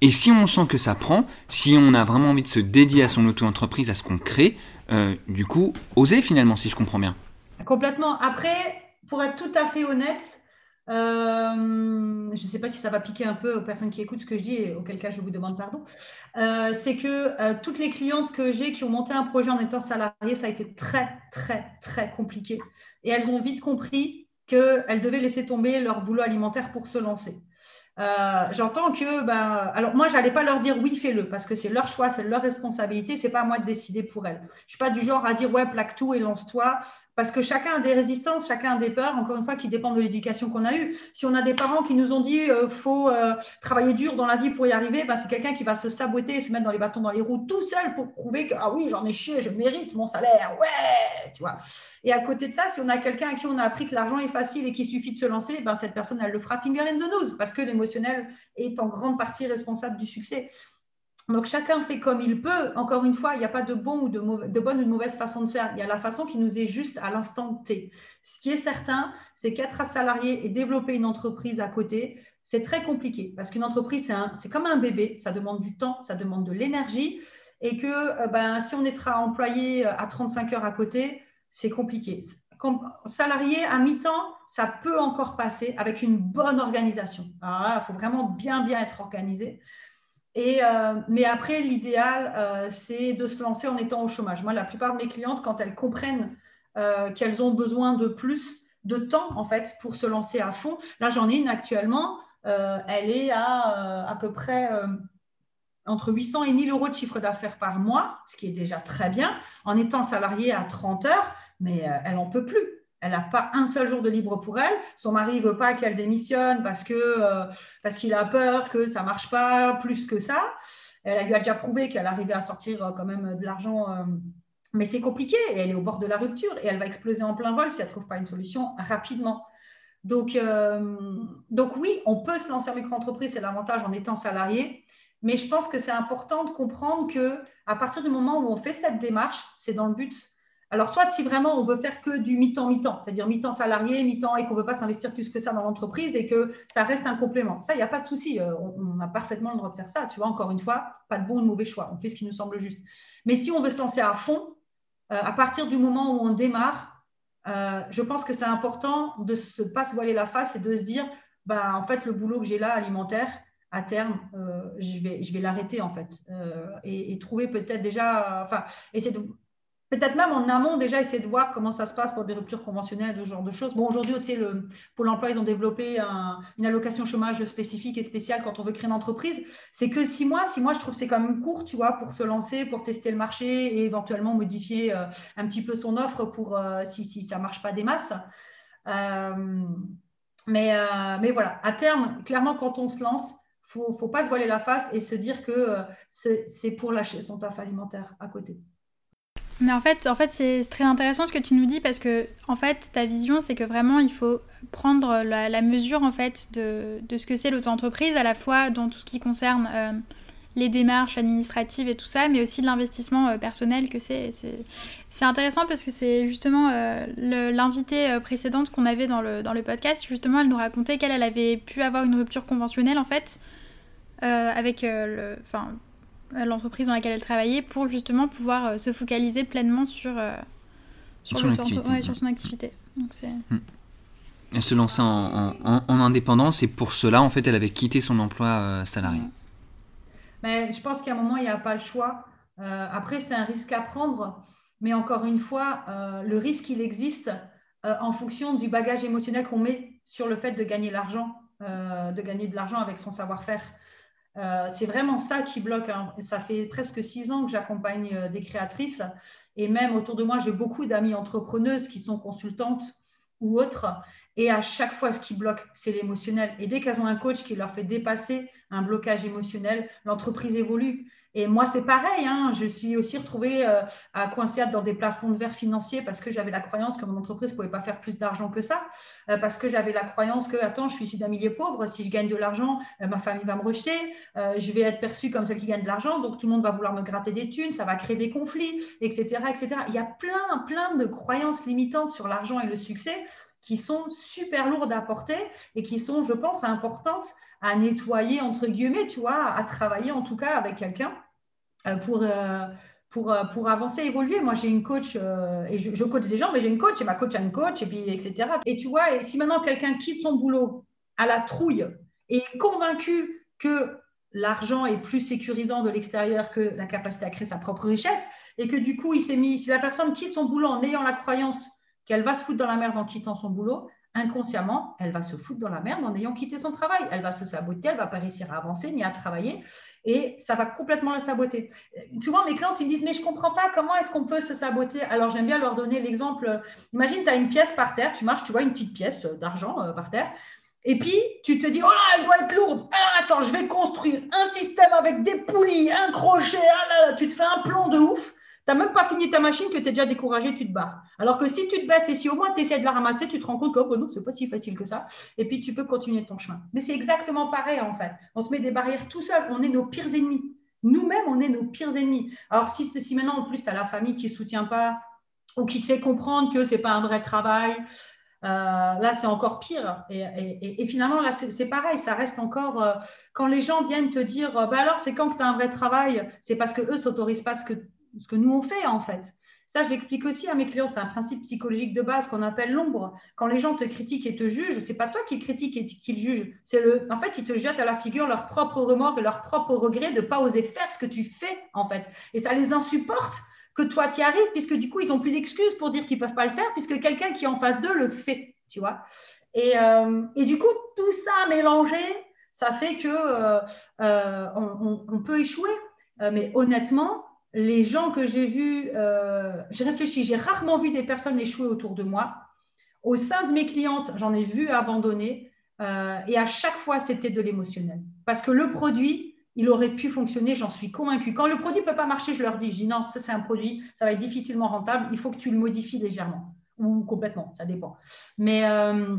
Et si on sent que ça prend, si on a vraiment envie de se dédier à son auto-entreprise, à ce qu'on crée, euh, du coup, oser finalement, si je comprends bien. Complètement. Après, pour être tout à fait honnête, euh, je ne sais pas si ça va piquer un peu aux personnes qui écoutent ce que je dis, et auquel cas je vous demande pardon. Euh, c'est que euh, toutes les clientes que j'ai qui ont monté un projet en étant salariées, ça a été très, très, très compliqué. Et elles ont vite compris qu'elles devaient laisser tomber leur boulot alimentaire pour se lancer. J'entends que, ben, alors moi, j'allais pas leur dire oui, fais-le, parce que c'est leur choix, c'est leur responsabilité, c'est pas à moi de décider pour elles. Je suis pas du genre à dire ouais, plaque tout et lance-toi parce que chacun a des résistances, chacun a des peurs, encore une fois, qui dépendent de l'éducation qu'on a eue. Si on a des parents qui nous ont dit qu'il euh, faut euh, travailler dur dans la vie pour y arriver, bah, c'est quelqu'un qui va se saboter, se mettre dans les bâtons dans les roues tout seul pour prouver que ah oui, j'en ai chié, je mérite mon salaire, ouais, tu vois. Et à côté de ça, si on a quelqu'un à qui on a appris que l'argent est facile et qu'il suffit de se lancer, ben, cette personne, elle le fera finger in the nose parce que l'émotionnel est en grande partie responsable du succès. Donc chacun fait comme il peut. Encore une fois, il n'y a pas de, bon ou de, bonne ou de mauvaise façon de faire. Il y a la façon qui nous est juste à l'instant T. Ce qui est certain, c'est qu'être salarié et développer une entreprise à côté, c'est très compliqué parce qu'une entreprise, c'est comme un bébé. Ça demande du temps, ça demande de l'énergie. Et que euh, ben, si on est employé euh, à 35 heures à côté, c'est compliqué. salarié à mi-temps, ça peut encore passer avec une bonne organisation. il faut vraiment bien, bien être organisé. Euh, mais après, l'idéal, euh, c'est de se lancer en étant au chômage. Moi, la plupart de mes clientes, quand elles comprennent euh, qu'elles ont besoin de plus de temps, en fait, pour se lancer à fond, là, j'en ai une actuellement, elle est à à peu près entre 800 et 1000 euros de chiffre d'affaires par mois, ce qui est déjà très bien, en étant salariée à 30 heures, mais elle n'en peut plus. Elle n'a pas un seul jour de libre pour elle. Son mari veut pas qu'elle démissionne parce euh, qu'il a peur que ça marche pas plus que ça. Elle lui a déjà prouvé qu'elle arrivait à sortir euh, quand même de l'argent, euh, mais c'est compliqué. Et elle est au bord de la rupture et elle va exploser en plein vol si elle ne trouve pas une solution rapidement. Donc, donc oui, on peut se lancer en micro-entreprise, c'est l'avantage en étant salarié. Mais je pense que c'est important de comprendre que à partir du moment où on fait cette démarche, c'est dans le but alors, soit si vraiment on veut faire que du mi-temps, mi-temps, c'est-à-dire mi-temps salarié, mi-temps et qu'on ne veut pas s'investir plus que ça dans l'entreprise et que ça reste un complément. Ça, il n'y a pas de souci. Euh, on, a parfaitement le droit de faire ça. Tu vois, encore une fois, pas de bon ou de mauvais choix. On fait ce qui nous semble juste. Mais si on veut se lancer à fond, euh, à partir du moment où on démarre, euh, je pense que c'est important de ne pas se voiler la face et de se dire, bah, en fait, le boulot que j'ai là, alimentaire, à terme, je vais, l'arrêter en fait. Et, et, trouver peut-être déjà, enfin, essayer de peut-être même en amont déjà essayer de voir comment ça se passe pour des ruptures conventionnelles, ce genre de choses. Bon, aujourd'hui, tu sais, le, pour l'emploi, ils ont développé une allocation chômage spécifique et spéciale quand on veut créer une entreprise. C'est que six mois, six mois, je trouve c'est quand même court, tu vois, pour se lancer, pour tester le marché et éventuellement modifier euh, un petit peu son offre pour euh, si, si, ça ne marche pas des masses. Euh, mais, mais voilà, à terme, clairement, quand on se lance, il ne faut pas se voiler la face et se dire que c'est pour lâcher son taf alimentaire à côté. Mais en fait, en fait c'est très intéressant ce que tu nous dis parce que en fait, ta vision, c'est que vraiment, il faut prendre la, mesure en fait de, de ce que c'est l'auto-entreprise, à la fois dans tout ce qui concerne euh, les démarches administratives et tout ça, mais aussi l'investissement euh, personnel que c'est. C'est intéressant parce que c'est justement euh, l'invitée précédente qu'on avait dans le, dans le podcast, justement, elle nous racontait qu'elle avait pu avoir une rupture conventionnelle en fait. avec le, l'entreprise dans laquelle elle travaillait pour justement pouvoir euh, se focaliser pleinement sur, euh, sur, son, activité, sur son activité. Donc hmm. Elle se lançait en, en, indépendance et pour cela, en fait, elle avait quitté son emploi euh, salarié. Mais je pense qu'à un moment, il n'y a pas le choix. après, c'est un risque à prendre. Mais encore une fois, le risque, il existe en fonction du bagage émotionnel qu'on met sur le fait de gagner l'argent, de gagner de l'argent avec son savoir-faire. Euh, c'est vraiment ça qui bloque. Hein. Ça fait presque six ans que j'accompagne euh, des créatrices et même autour de moi, j'ai beaucoup d'amis entrepreneuses qui sont consultantes ou autres. Et à chaque fois, ce qui bloque, c'est l'émotionnel. Et dès qu'elles ont un coach qui leur fait dépasser un blocage émotionnel, l'entreprise évolue. Et moi, c'est pareil. Hein. Je suis aussi retrouvée euh, à coincer dans des plafonds de verre financiers parce que j'avais la croyance que mon entreprise ne pouvait pas faire plus d'argent que ça. Euh, parce que j'avais la croyance que, attends, je suis d'un milieu pauvre. Si je gagne de l'argent, euh, ma famille va me rejeter. je vais être perçue comme celle qui gagne de l'argent. Donc, tout le monde va vouloir me gratter des thunes. Ça va créer des conflits, etc. etc. Il y a plein, plein de croyances limitantes sur l'argent et le succès qui sont super lourdes à porter et qui sont, je pense, importantes à nettoyer, entre guillemets, tu vois, à travailler en tout cas avec quelqu'un pour, euh, pour, euh, pour avancer, évoluer. Moi, j'ai une coach et je, coach des gens, mais j'ai une coach et ma coach a une coach, et puis, etc. Et tu vois, si maintenant quelqu'un quitte son boulot à la trouille et est convaincu que l'argent est plus sécurisant de l'extérieur que la capacité à créer sa propre richesse, et que du coup, il s'est mis, si la personne quitte son boulot en ayant la croyance qu'elle va se foutre dans la merde en quittant son boulot, inconsciemment, elle va se foutre dans la merde en ayant quitté son travail. Elle va se saboter, elle va pas réussir à avancer ni à travailler et ça va complètement la saboter. Souvent, mes clientes, ils me disent, mais je comprends pas, comment est-ce qu'on peut se saboter Alors, j'aime bien leur donner l'exemple. Imagine, tu as une pièce par terre, tu marches, tu vois une petite pièce d'argent euh, par terre. Et puis, tu te dis, oh là, elle doit être lourde. Attends, je vais construire un système avec des poulies, un crochet. Ah là, tu te fais un plan de ouf. N'as même pas fini ta machine que tu es déjà découragé, tu te barres. Alors que si tu te baisses et si au moins tu essaies de la ramasser, tu te rends compte que oh, non, ce n'est pas si facile que ça. Et puis tu peux continuer ton chemin. Mais c'est exactement pareil en fait. On se met des barrières tout seul. On est nos pires ennemis. Nous-mêmes, on est nos pires ennemis. Alors si, si maintenant en plus tu as la famille qui ne soutient pas ou qui te fait comprendre que ce n'est pas un vrai travail, euh, là, c'est encore pire. Et, finalement, là, c'est pareil. Ça reste encore. Euh, quand les gens viennent te dire, euh, bah alors, c'est quand que tu as un vrai travail? C'est parce qu'eux ne s'autorisent pas ce que ce que nous on fait en fait. Ça, je l'explique aussi à mes clients. C'est un principe psychologique de base qu'on appelle l'ombre. Quand les gens te critiquent et te jugent, c'est pas toi qui critiques et qui le jugent. C'est le, en fait, ils te jettent à la figure leur propre remords et leur propre regret de pas oser faire ce que tu fais en fait. Et ça les insupporte que toi tu y arrives, puisque du coup ils ont plus d'excuses pour dire qu'ils peuvent pas le faire, puisque quelqu'un qui est en face d'eux le fait, tu vois. Et, euh, et, du coup, tout ça mélangé, ça fait que euh, euh, peut échouer. mais honnêtement, les gens que j'ai vus, euh, j'ai réfléchi, j'ai rarement vu des personnes échouer autour de moi. Au sein de mes clientes, j'en ai vu abandonner. Euh, et à chaque fois, c'était de l'émotionnel. Parce que le produit, il aurait pu fonctionner, j'en suis convaincue. Quand le produit ne peut pas marcher, je leur dis, je dis non, ça c'est un produit, ça va être difficilement rentable, il faut que tu le modifies légèrement ou complètement, ça dépend. Mais, euh,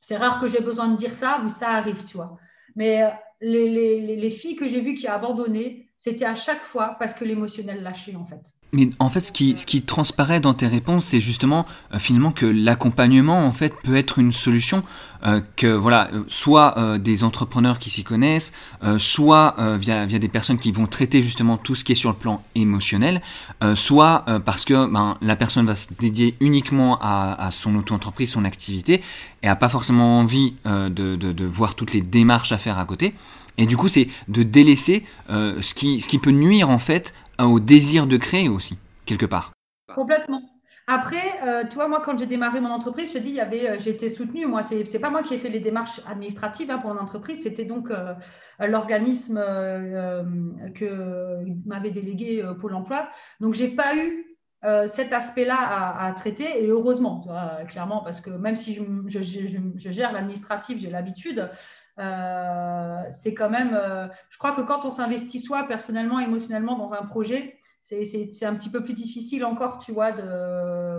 c'est rare que j'ai besoin de dire ça, mais ça arrive, tu vois. Mais les, les filles que j'ai vues qui ont abandonné, c'était à chaque fois parce que l'émotionnel lâchait, en fait. Mais en fait, ce qui, ce qui transparaît dans tes réponses, c'est justement euh, finalement que l'accompagnement en fait peut être une solution. Euh, que voilà, euh, soit euh, des entrepreneurs qui s'y connaissent, soit via, via des personnes qui vont traiter justement tout ce qui est sur le plan émotionnel, soit parce que ben, la personne va se dédier uniquement à, à son auto-entreprise, son activité, et a pas forcément envie de, de, de voir toutes les démarches à faire à côté. Et du coup, c'est de délaisser ce, qui, ce qui peut nuire en fait au désir de créer aussi, quelque part. Complètement. Après, euh, tu vois, moi, quand j'ai démarré mon entreprise, je te dis, il y euh, j'ai été soutenue. Moi, c'est, n'est pas moi qui ai fait les démarches administratives hein, pour mon entreprise. C'était donc euh, l'organisme que m'avait délégué Pôle Emploi. Donc, j'ai pas eu cet aspect-là à, traiter et heureusement, tu vois, clairement, parce que même si je, je, je, je gère l'administratif, j'ai l'habitude. C'est quand même, je crois que quand on s'investit soi personnellement, émotionnellement dans un projet, c'est un petit peu plus difficile encore, tu vois.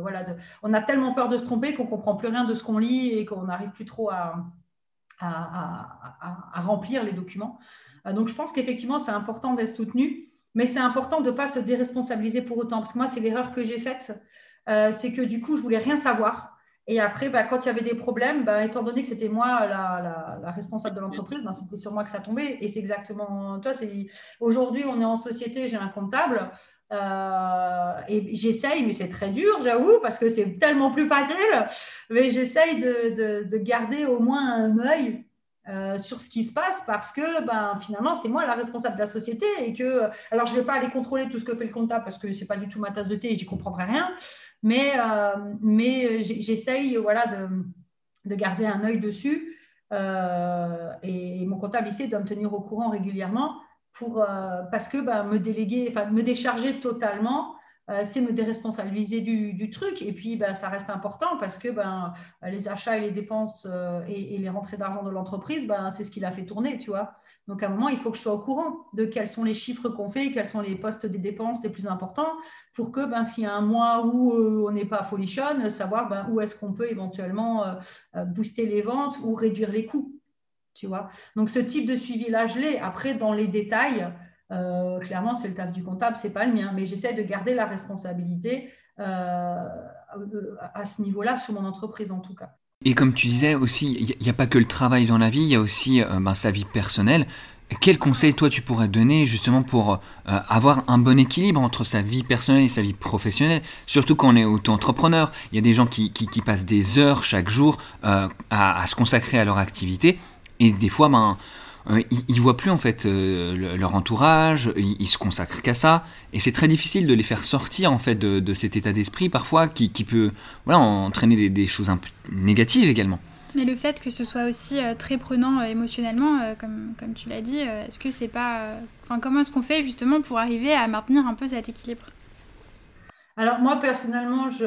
Voilà, de, on a tellement peur de se tromper qu'on comprend plus rien de ce qu'on lit et qu'on n'arrive plus trop à, remplir les documents. Euh, donc, je pense qu'effectivement, c'est important d'être soutenu, mais c'est important de ne pas se déresponsabiliser pour autant. Parce que moi, c'est l'erreur que j'ai faite, euh, c'est que du coup, je voulais rien savoir. Et après, bah, quand il y avait des problèmes, bah, étant donné que c'était moi la, responsable de l'entreprise, bah, c'était sur moi que ça tombait. Et c'est exactement toi. Aujourd'hui, on est en société, j'ai un comptable. Euh, et j'essaye, mais c'est très dur, j'avoue, parce que c'est tellement plus facile. Mais j'essaye de, de, garder au moins un œil euh, sur ce qui se passe parce que finalement, c'est moi la responsable de la société. Et que, alors, je ne vais pas aller contrôler tout ce que fait le comptable parce que ce n'est pas du tout ma tasse de thé et j'y comprendrai rien. Mais, euh, mais j'essaye voilà, de, de, garder un œil dessus. et, et mon comptable ici doit me tenir au courant régulièrement pour, euh, parce que ben, me déléguer, enfin me décharger totalement, euh, c'est me déresponsabiliser du, truc. Et puis, ben, ça reste important parce que ben, les achats et les dépenses euh, et, les rentrées d'argent de l'entreprise, ben, c'est ce qui l'a fait tourner, tu vois. Donc, à un moment, il faut que je sois au courant de quels sont les chiffres qu'on fait, quels sont les postes des dépenses les plus importants, pour que ben, s'il y a un mois où on n'est pas folichonne, savoir ben, où est-ce qu'on peut éventuellement booster les ventes ou réduire les coûts tu vois. Donc, ce type de suivi-là, je l'ai. Après, dans les détails, euh, clairement, c'est le taf du comptable, c'est pas le mien, mais j'essaie de garder la responsabilité euh, à ce niveau-là, sous mon entreprise en tout cas. Et comme tu disais aussi, il n'y a pas que le travail dans la vie, il y a aussi euh, ben, sa vie personnelle. Quel conseil toi tu pourrais donner justement pour avoir un bon équilibre entre sa vie personnelle et sa vie professionnelle? Surtout quand on est auto-entrepreneur, il y a des gens qui, qui, passent des heures chaque jour à, se consacrer à leur activité et des fois, ben, euh, ils, voient plus en fait euh, leur entourage, ils, se consacrent qu'à ça, et c'est très difficile de les faire sortir en fait de, cet état d'esprit parfois qui, peut voilà, entraîner des, choses un peu négatives également. Mais le fait que ce soit aussi euh, très prenant émotionnellement, comme, comme tu l'as dit, est-ce que c'est pas. Enfin, comment est-ce qu'on fait justement pour arriver à maintenir un peu cet équilibre? Alors moi personnellement, je,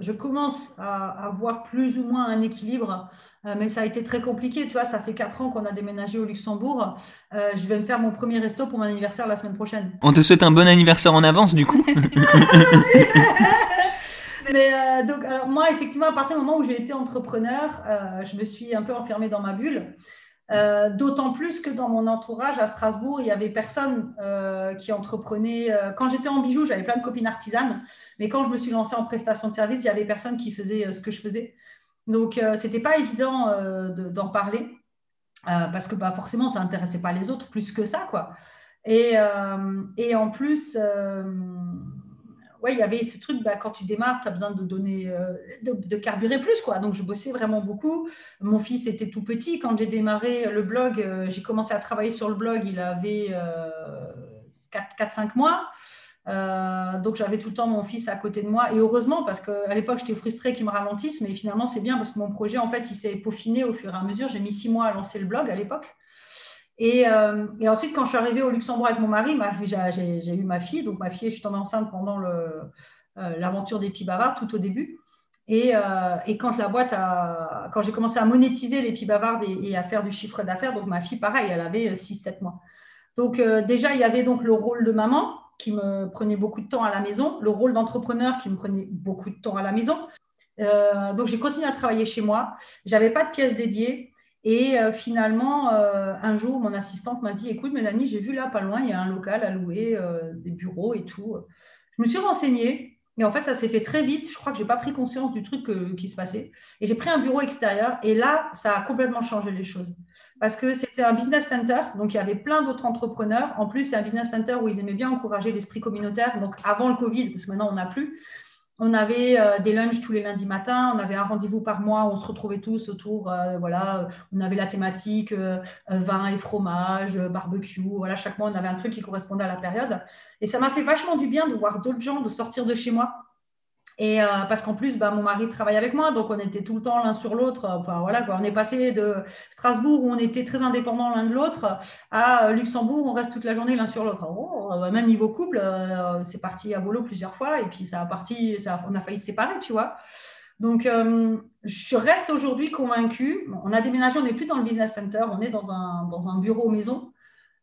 je commence à avoir plus ou moins un équilibre euh, mais ça a été très compliqué. Tu vois, ça fait quatre ans qu'on a déménagé au Luxembourg. Euh, je vais me faire mon premier resto pour mon anniversaire la semaine prochaine. On te souhaite un bon anniversaire en avance, du coup. mais euh, donc, alors moi, effectivement, à partir du moment où j'ai été entrepreneur, je me suis un peu enfermée dans ma bulle. D'autant plus que dans mon entourage à Strasbourg, il y avait personne qui entreprenait. quand j'étais en bijoux, j'avais plein de copines artisanes, mais quand je me suis lancée en prestation de service, il y avait personne qui faisait ce que je faisais. Donc, euh, ce n'était pas évident euh, d'en parler euh, parce que bah, forcément, ça n'intéressait pas les autres plus que ça. Quoi. Et, et en plus, il y avait ce truc, bah, quand tu démarres, tu as besoin de donner, de, carburer plus. Quoi. Donc, je bossais vraiment beaucoup. Mon fils était tout petit. Quand j'ai démarré le blog, j'ai commencé à travailler sur le blog, il avait 4-5 mois. Euh, donc j'avais tout le temps mon fils à côté de moi. Et heureusement parce qu'à l'époque j'étais frustrée qu'il me ralentisse mais finalement c'est bien parce que mon projet en fait il s'est peaufiné au fur et à mesure. J'ai mis six mois à lancer le blog à l'époque. Et, euh, et, ensuite quand je suis arrivée au Luxembourg avec mon mari j'ai eu ma fille. Donc ma fille je suis tombée enceinte pendant euh, l'aventure des Pis Bavards tout au début. Et, et, quand la boîte a, quand j'ai commencé à monétiser les Pis Bavards et, et, à faire du chiffre d'affaires donc ma fille pareil elle avait 6-7 mois. Donc déjà il y avait donc le rôle de maman qui me prenait beaucoup de temps à la maison, le rôle d'entrepreneur qui me prenait beaucoup de temps à la maison. donc, j'ai continué à travailler chez moi. J'avais pas de pièce dédiée. Et finalement, un jour, mon assistante m'a dit Écoute, Mélanie, j'ai vu là, pas loin, il y a un local à louer, des bureaux et tout. Je me suis renseignée. Et en fait, ça s'est fait très vite. Je crois que je n'ai pas pris conscience du truc qui se passait. Et j'ai pris un bureau extérieur. Et là, ça a complètement changé les choses. Parce que c'était un business center. Donc, il y avait plein d'autres entrepreneurs. En plus, c'est un business center où ils aimaient bien encourager l'esprit communautaire. Donc, avant le Covid, parce que maintenant, on n'a plus. On avait euh, des lunchs tous les lundis matins, on avait un rendez-vous par mois, on se retrouvait tous autour, euh, voilà, on avait la thématique euh, vin et fromage, barbecue, voilà, chaque mois on avait un truc qui correspondait à la période. Et ça m'a fait vachement du bien de voir d'autres gens, de sortir de chez moi et euh, parce qu'en plus, bah, mon mari travaille avec moi, donc on était tout le temps l'un sur l'autre. Enfin voilà, on est passé de Strasbourg où on était très indépendants l'un de l'autre à Luxembourg où on reste toute la journée l'un sur l'autre. Oh, bah, même niveau couple, euh, c'est parti à volo plusieurs fois et puis ça a parti, on a failli se séparer, tu vois. Donc, euh, je reste aujourd'hui convaincue. On a déménagé, on n'est plus dans le business center, on est dans un, bureau maison.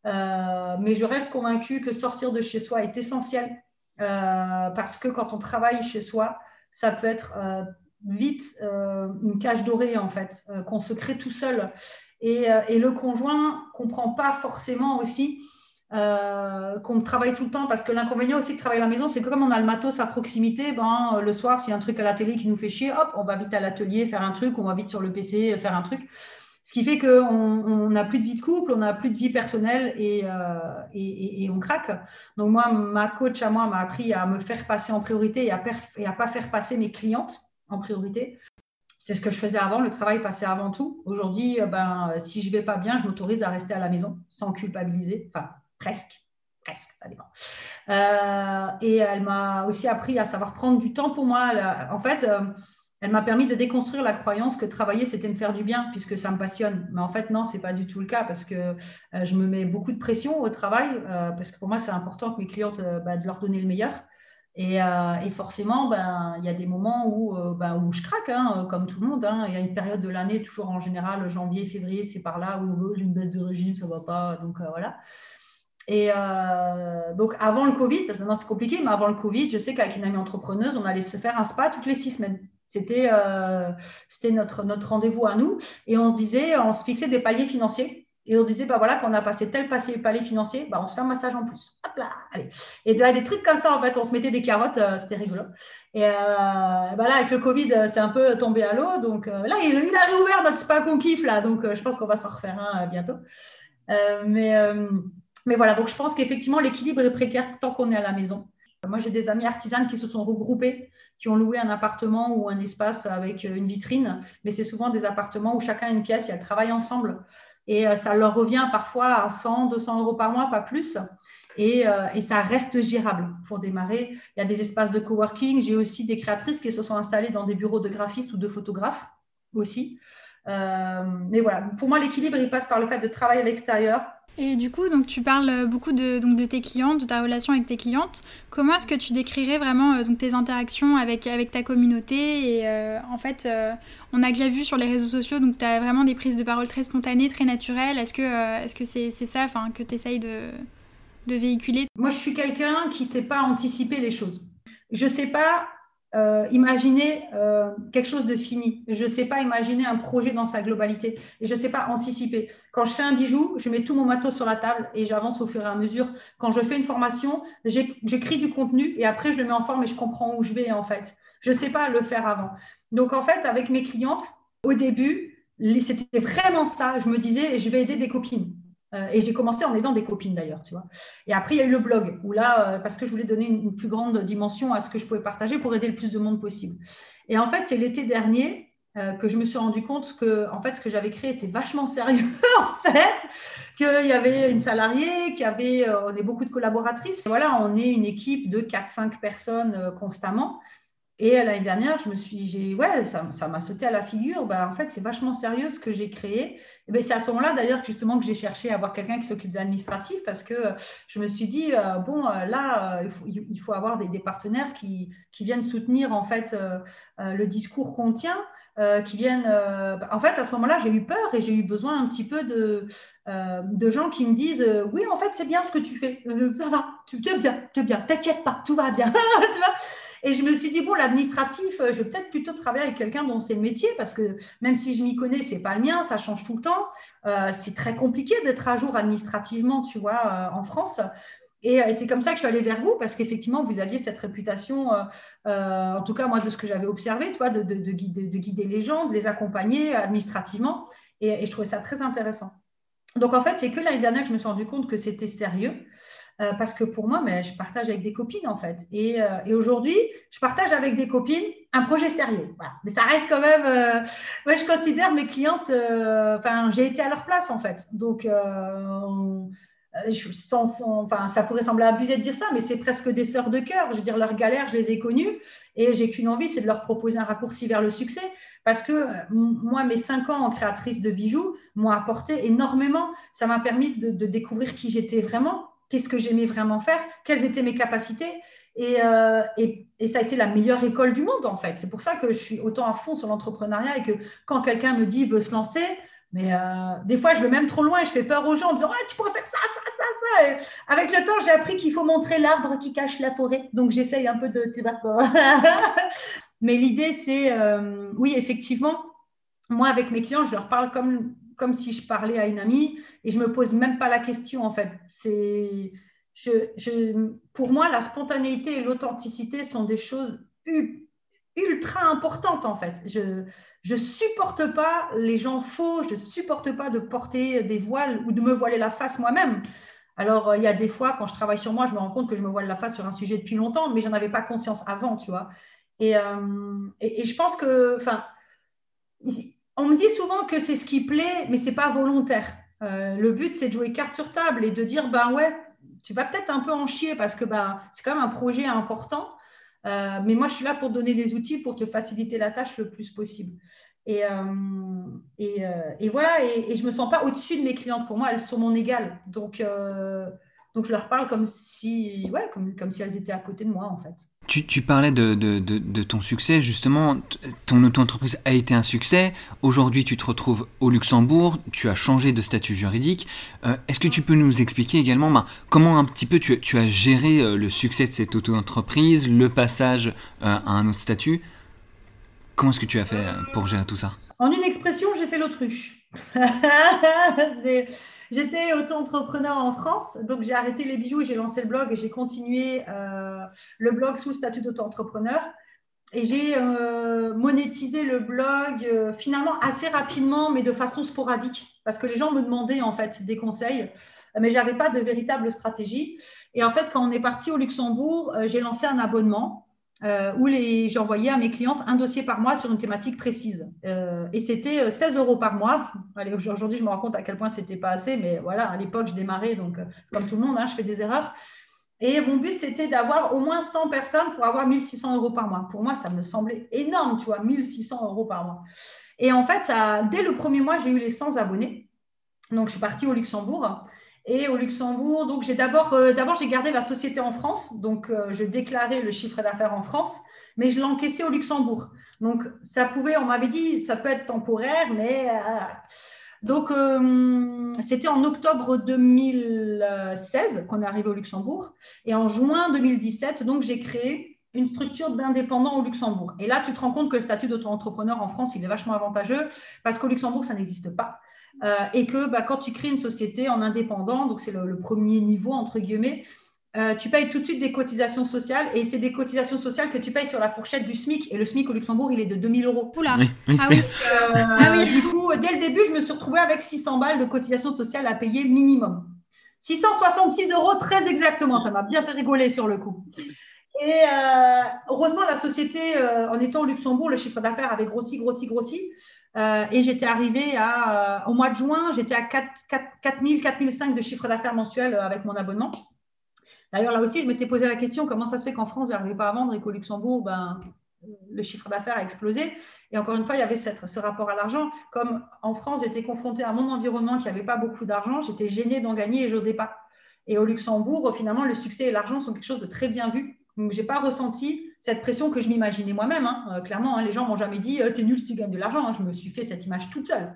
mais je reste convaincue que sortir de chez soi est essentiel euh, parce que quand on travaille chez soi, ça peut être euh, vite euh, une cage dorée, en fait, qu'on se crée tout seul. Et, le conjoint comprend pas forcément aussi qu'on travaille tout le temps parce que l'inconvénient aussi de travailler à la maison, c'est que comme on a le matos à proximité, ben, le soir, s'il y a un truc à la télé qui nous fait chier, hop, on va vite à l'atelier faire un truc, on va vite sur le PC faire un truc. Ce qui fait qu'on n'a plus de vie de couple, on n'a plus de vie personnelle euh, et, et, on craque. Donc moi, ma coach à moi m'a appris à me faire passer en priorité et à ne pas faire passer mes clientes en priorité. C'est ce que je faisais avant, le travail passait avant tout. Aujourd'hui, euh, ben, si je vais pas bien, je m'autorise à rester à la maison sans culpabiliser, enfin presque presque, ça dépend. Euh, et elle m'a aussi appris à savoir prendre du temps pour moi. En fait, elle m'a permis de déconstruire la croyance que travailler, c'était me faire du bien, puisque ça me passionne. Mais en fait, non, ce n'est pas du tout le cas, parce que euh, je me mets beaucoup de pression au travail, euh, parce que pour moi, c'est important que mes clientes, euh, bah, de leur donner le meilleur. Et, forcément, ben, il y a des moments où, ben, où je craque, hein, comme tout le monde. Hein. Il y a une période de l'année, toujours en général, janvier, février, c'est par là où j'ai une baisse de régime, ça ne va pas. Donc voilà. Et donc, avant le Covid, parce que maintenant c'est compliqué, mais avant le Covid, je sais qu'avec une amie entrepreneuse, on allait se faire un spa toutes les six semaines. C'était euh, notre, notre rendez-vous à nous. Et on se disait, on se fixait des paliers financiers. Et on disait, bah voilà, quand on a passé tel palier financier, bah on se fait un massage en plus. Hop là, allez. Et des trucs comme ça, en fait, on se mettait des carottes, euh, c'était rigolo. Et euh, bah là, avec le Covid, c'est un peu tombé à l'eau. Donc là, il, a réouvert notre spa qu'on kiffe, là. Donc je pense qu'on va s'en refaire un bientôt. mais, mais voilà, donc je pense qu'effectivement, l'équilibre est précaire tant qu'on est à la maison. Moi, j'ai des amis artisanes qui se sont regroupées qui ont loué un appartement ou un espace avec euh, une vitrine, mais c'est souvent des appartements où chacun a une pièce et elles travaillent ensemble. Et euh, ça leur revient parfois à 100, 200 euros par mois, pas plus. Et, euh, et, ça reste gérable pour démarrer. Il y a des espaces de coworking. J'ai aussi des créatrices qui se sont installées dans des bureaux de graphistes ou de photographes aussi. mais voilà, pour moi, l'équilibre, il passe par le fait de travailler à l'extérieur, et du coup, donc tu parles beaucoup de, donc, de tes clientes, de ta relation avec tes clientes. Comment est-ce que tu décrirais vraiment euh, donc, tes interactions avec, avec ta communauté Et euh, en fait, euh, on a déjà vu sur les réseaux sociaux, donc tu as vraiment des prises de parole très spontanées, très naturelles. Est-ce que est-ce que c'est ça que tu essayes de, de véhiculer? Moi, je suis quelqu'un qui ne sait pas anticiper les choses. Je ne sais pas euh, imaginer euh, quelque chose de fini. Je ne sais pas imaginer un projet dans sa globalité et je ne sais pas anticiper. Quand je fais un bijou, je mets tout mon matos sur la table et j'avance au fur et à mesure. Quand je fais une formation, j'écris du contenu et après je le mets en forme et je comprends où je vais en fait. Je ne sais pas le faire avant. Donc en fait, avec mes clientes, au début, c'était vraiment ça. Je me disais, je vais aider des copines. Euh, et j'ai commencé en aidant des copines d'ailleurs, tu vois. Et après, il y a eu le blog, où là, euh, parce que je voulais donner une, plus grande dimension à ce que je pouvais partager pour aider le plus de monde possible. Et en fait, c'est l'été dernier euh, que je me suis rendu compte que en fait, ce que j'avais créé était vachement sérieux, en fait, qu'il y avait une salariée, qu'il y avait, on est beaucoup de collaboratrices. Voilà, on est une équipe de 4-5 personnes constamment. Et l'année dernière, je me suis, j'ai, ouais, ça, m'a sauté à la figure. Bah, en fait, c'est vachement sérieux ce que j'ai créé. Ben, c'est à ce moment-là, d'ailleurs, justement, que j'ai cherché à avoir quelqu'un qui s'occupe de l'administratif parce que je me suis dit, euh, bon, euh, là, euh, il, faut, avoir des, partenaires qui, qui, viennent soutenir, en fait, le discours qu'on tient. euh, qui viennent. Euh, en fait, à ce moment-là, j'ai eu peur et j'ai eu besoin un petit peu de, euh, de gens qui me disent Oui, en fait, c'est bien ce que tu fais. ça va, tu es bien, tu es bien, t'inquiète pas, tout va bien. et je me suis dit Bon, l'administratif, je vais peut-être plutôt travailler avec quelqu'un dont c'est le métier parce que même si je m'y connais, c'est pas le mien, ça change tout le temps. c'est très compliqué d'être à jour administrativement, tu vois, en France. Et, c'est comme ça que je suis allée vers vous, parce qu'effectivement, vous aviez cette réputation, euh, euh, en tout cas moi de ce que j'avais observé, toi, de, guider, les gens, de les accompagner administrativement. Et, je trouvais ça très intéressant. Donc en fait, c'est que l'année dernière que je me suis rendu compte que c'était sérieux. Euh, parce que pour moi, mais je partage avec des copines en fait. Et, aujourd'hui, je partage avec des copines un projet sérieux. Mais ça reste quand même. moi, je considère mes clientes. Enfin, j'ai été à leur place en fait. Donc, euh, ça pourrait sembler abusé de dire ça, mais c'est presque des sœurs de cœur. Je veux dire, leurs galères, je les ai connues et j'ai qu'une envie, c'est de leur proposer un raccourci vers le succès. Parce que euh, moi, mes cinq ans en créatrice de bijoux m'ont apporté énormément. Ça m'a permis de, découvrir qui j'étais vraiment, qu'est-ce que j'aimais vraiment faire, quelles étaient mes capacités. Euh, et, et, ça a été la meilleure école du monde, en fait. C'est pour ça que je suis autant à fond sur l'entrepreneuriat et que quand quelqu'un me dit veut se lancer, mais euh, des fois, je vais même trop loin et je fais peur aux gens en disant Tu pourrais faire ça, ça, ça, ça. Avec le temps, j'ai appris qu'il faut montrer l'arbre qui cache la forêt. Donc, j'essaye un peu de. Mais l'idée, c'est euh, oui, effectivement, moi, avec mes clients, je leur parle comme, comme si je parlais à une amie et je ne me pose même pas la question, en fait. C'est. Je, pour moi, la spontanéité et l'authenticité sont des choses ultra importantes, en fait. Je, je supporte pas les gens faux, je supporte pas de porter des voiles ou de me voiler la face moi-même. Alors, euh, il y a des fois, quand je travaille sur moi, je me rends compte que je me voile la face sur un sujet depuis longtemps, mais je n'en avais pas conscience avant, tu vois. Et, euh, et, je pense que, enfin, on me dit souvent que c'est ce qui plaît, mais c'est pas volontaire. Euh, le but, c'est de jouer carte sur table et de dire, ben ouais, tu vas peut-être un peu en chier parce que ben, c'est quand même un projet important. Euh, mais moi, je suis là pour donner les outils pour te faciliter la tâche le plus possible. Et, euh, euh, et, voilà, et, je ne me sens pas au-dessus de mes clientes. Pour moi, elles sont mon égale. Donc, donc je leur parle comme si, ouais, comme, comme si elles étaient à côté de moi, en fait. Tu, tu parlais de, de, de, ton succès, justement, ton auto-entreprise a été un succès. Aujourd'hui, tu te retrouves au Luxembourg, tu as changé de statut juridique. Euh, est-ce que tu peux nous expliquer également ben, comment un petit peu tu, tu as géré euh, le succès de cette auto-entreprise, le passage euh, à un autre statut? Comment est-ce que tu as fait pour gérer tout ça? En une expression, j'ai fait l'autruche. J'étais auto-entrepreneur en France, donc j'ai arrêté les bijoux et j'ai lancé le blog et j'ai continué euh, le blog sous statut d'auto-entrepreneur. Et j'ai euh, monétisé le blog euh, finalement assez rapidement, mais de façon sporadique, parce que les gens me demandaient en fait des conseils, mais je n'avais pas de véritable stratégie. Et en fait, quand on est parti au Luxembourg, j'ai lancé un abonnement euh, où envoyé à mes clientes un dossier par mois sur une thématique précise. Euh, et c'était 16 euh, euros par mois. Aujourd'hui, je me rends compte à quel point c'était pas assez, mais voilà, à l'époque, je démarrais, donc comme tout le monde, hein, je fais des erreurs. Et mon but, c'était d'avoir au moins 100 personnes pour avoir 1600 euros par mois. Pour moi, ça me semblait énorme, tu vois, 1600 euros par mois. Et en fait, dès le premier mois, j'ai eu les 100 abonnés. Donc, je suis partie au Luxembourg. Et au Luxembourg, donc j'ai d'abord, euh, d'abord j'ai gardé la société en France, donc euh, je déclarais le chiffre d'affaires en France, mais je l'encaissais au Luxembourg. Donc ça pouvait, on m'avait dit, ça peut être temporaire, mais euh, donc c'était en octobre 2016 qu'on est arrivé au Luxembourg, et en juin 2017, donc j'ai créé une structure d'indépendant au Luxembourg. Et là, tu te rends compte que le statut d'auto-entrepreneur en France, il est vachement avantageux parce qu'au Luxembourg, ça n'existe pas. Euh, et que bah, quand tu crées une société en indépendant, donc c'est le, premier niveau entre guillemets, euh, tu payes tout de suite des cotisations sociales et c'est des cotisations sociales que tu payes sur la fourchette du SMIC. Et le SMIC au Luxembourg, il est de 2000 euros. Oula. Oui, oui, ah, oui. Euh, ah Du coup, dès le début, je me suis retrouvée avec 600 balles de cotisations sociales à payer minimum. 666 euros, très exactement. Ça m'a bien fait rigoler sur le coup. Et heureusement, la société, en étant au Luxembourg, le chiffre d'affaires avait grossi, grossi, grossi. Euh, et j'étais arrivée à, euh, au mois de juin, j'étais à 4, 4, 000, de chiffre d'affaires mensuel euh, avec mon abonnement. D'ailleurs, là aussi, je m'étais posé la question comment ça se fait qu'en France, je n'arrivais pas à vendre et qu'au Luxembourg, ben, le chiffre d'affaires a explosé. Et encore une fois, il y avait ce rapport à l'argent. Comme en France, j'étais confrontée à mon environnement qui n'avait pas beaucoup d'argent, j'étais gênée d'en gagner et j'osais pas. Et au Luxembourg, finalement, le succès et l'argent sont quelque chose de très bien vu. Donc, je n'ai pas ressenti cette pression que je m'imaginais moi-même. Hein. clairement, hein, les gens m'ont jamais dit t'es nul si tu gagnes de l'argent. Je me suis fait cette image toute seule.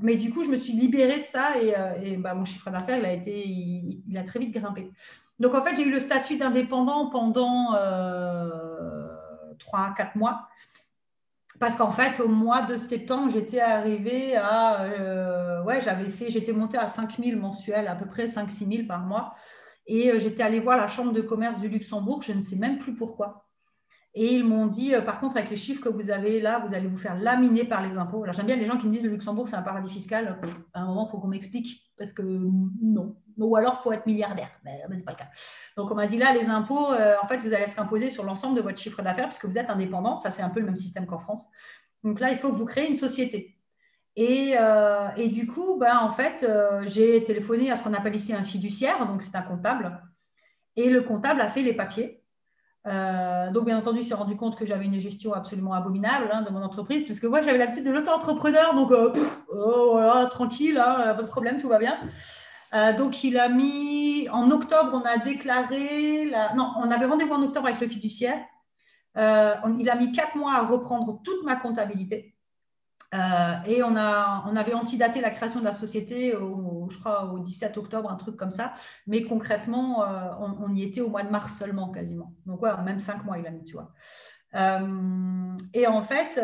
mais du coup, je me suis libérée de ça et, bah, mon chiffre d'affaires, il a été, il, a très vite grimpé. Donc en fait, j'ai eu le statut d'indépendant pendant trois, quatre mois. Parce qu'en fait, au mois de septembre, j'étais arrivée à. Euh, ouais, j'avais fait. J'étais montée à 5 000 mensuels, à peu près 5-6 000 par mois. Et euh, j'étais allée voir la Chambre de commerce du Luxembourg, je ne sais même plus pourquoi. Et ils m'ont dit, euh, par contre, avec les chiffres que vous avez là, vous allez vous faire laminer par les impôts. Alors j'aime bien les gens qui me disent le Luxembourg, c'est un paradis fiscal. À un moment, il faut qu'on m'explique, parce que non. Ou alors, il faut être milliardaire. Mais, ce n'est pas le cas. Donc, on m'a dit là, les impôts, euh, en fait, vous allez être imposé sur l'ensemble de votre chiffre d'affaires, puisque vous êtes indépendant. Ça, c'est un peu le même système qu'en France. Donc là, il faut que vous créez une société. Et, euh, et du coup, ben, en fait, j'ai téléphoné à ce qu'on appelle ici un fiduciaire, donc c'est un comptable. Et le comptable a fait les papiers. Euh, donc, bien entendu, il s'est rendu compte que j'avais une gestion absolument abominable hein, de mon entreprise, puisque moi, j'avais l'habitude de l'auto-entrepreneur, donc euh, oh, voilà, tranquille, hein, pas de problème, tout va bien. Euh, donc, il a mis en octobre, on a déclaré, la... non, on avait rendez-vous en octobre avec le fiduciaire. il a mis quatre mois à reprendre toute ma comptabilité. Euh, et on, a, on avait antidaté la création de la société, je crois, au 17 octobre, un truc comme ça. Mais concrètement, euh, on, y était au mois de mars seulement, quasiment. Donc, ouais, même cinq mois, il a mis, tu vois. Euh, et en fait,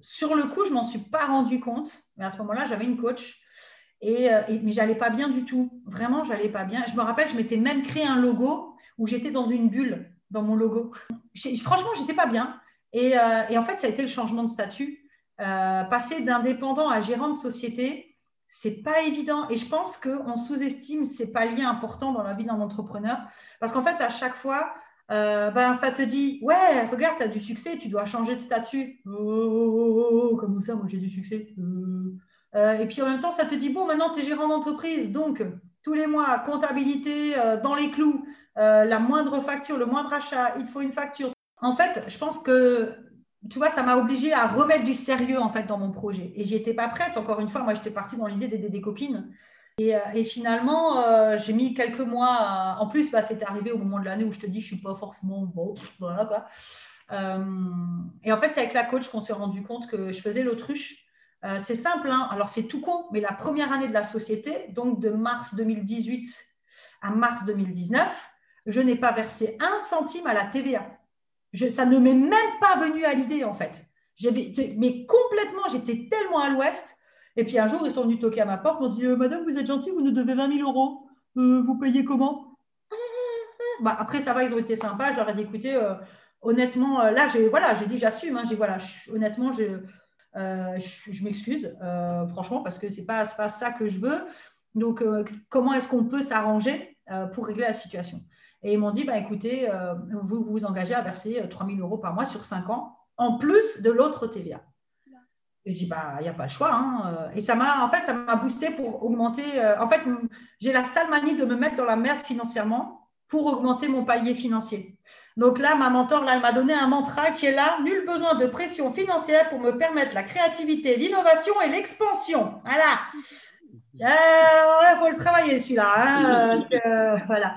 sur le coup, je m'en suis pas rendu compte. Mais à ce moment-là, j'avais une coach. Et, et mais j'allais pas bien du tout. Vraiment, j'allais pas bien. Je me rappelle, je m'étais même créé un logo où j'étais dans une bulle dans mon logo. Franchement, j'étais pas bien. Et, et, en fait, ça a été le changement de statut. Euh, passer d'indépendant à gérant de société, c'est pas évident. Et je pense qu'on sous-estime ces paliers importants dans la vie d'un entrepreneur. Parce qu'en fait, à chaque fois, euh, ben, ça te dit Ouais, regarde, tu as du succès, tu dois changer de statut. Oh, oh, oh, oh comme ça, moi j'ai du succès? Euh, et puis en même temps, ça te dit Bon, maintenant tu es gérant d'entreprise, donc tous les mois, comptabilité dans les clous, la moindre facture, le moindre achat, il te faut une facture. En fait, je pense que tu vois, ça m'a obligée à remettre du sérieux en fait dans mon projet. Et j'y étais pas prête. Encore une fois, moi, j'étais partie dans l'idée d'aider des copines. Et, euh, finalement, euh, j'ai mis quelques mois. En plus, bah, c'était arrivé au moment de l'année où je te dis, je suis pas forcément bon. Euh, et en fait, c'est avec la coach qu'on s'est rendu compte que je faisais l'autruche. c'est simple, hein. alors c'est tout con, mais la première année de la société, donc de mars 2018 à mars 2019, je n'ai pas versé un centime à la TVA ça ne m'est même pas venu à l'idée, en fait. Mais complètement, j'étais tellement à l'ouest. Et puis un jour, ils sont venus toquer à ma porte, m'ont dit euh, Madame, vous êtes gentille, vous nous devez 20 000 euros. Euh, vous payez comment? Bah, Après, ça va, ils ont été sympas. Je leur ai dit Écoutez, euh, honnêtement, là, j'ai voilà, dit J'assume. Hein, voilà, honnêtement, je, m'excuse, franchement, parce que ce n'est pas ça que je veux. Donc, comment est-ce qu'on peut s'arranger pour régler la situation? Et ils m'ont dit, bah, écoutez, euh, vous vous engagez à verser 3 euh, 000 euros par mois sur 5 ans, en plus de l'autre TVA. Je dis, bah, il n'y a pas le choix. Hein. Euh. Et ça m'a, en fait, ça m'a boosté pour augmenter. en fait, j'ai la sale manie de me mettre dans la merde financièrement pour augmenter mon palier financier. Donc là, ma mentor, là, elle m'a donné un mantra qui est là nul besoin de pression financière pour me permettre la créativité, l'innovation et l'expansion. Voilà. Il faut le travailler celui-là. Hein, parce que, voilà.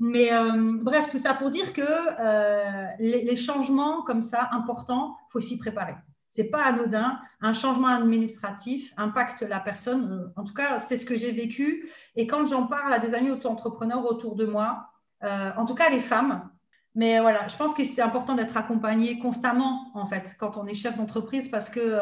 Mais euh, bref, tout ça pour dire que euh, les, changements comme ça importants, faut s'y préparer. C'est pas anodin. Un changement administratif impacte la personne. En tout cas, c'est ce que j'ai vécu. Et quand j'en parle à des amis auto-entrepreneurs autour de moi, euh, en tout cas les femmes, mais voilà, je pense que c'est important d'être accompagné constamment, en fait, quand on est chef d'entreprise, parce que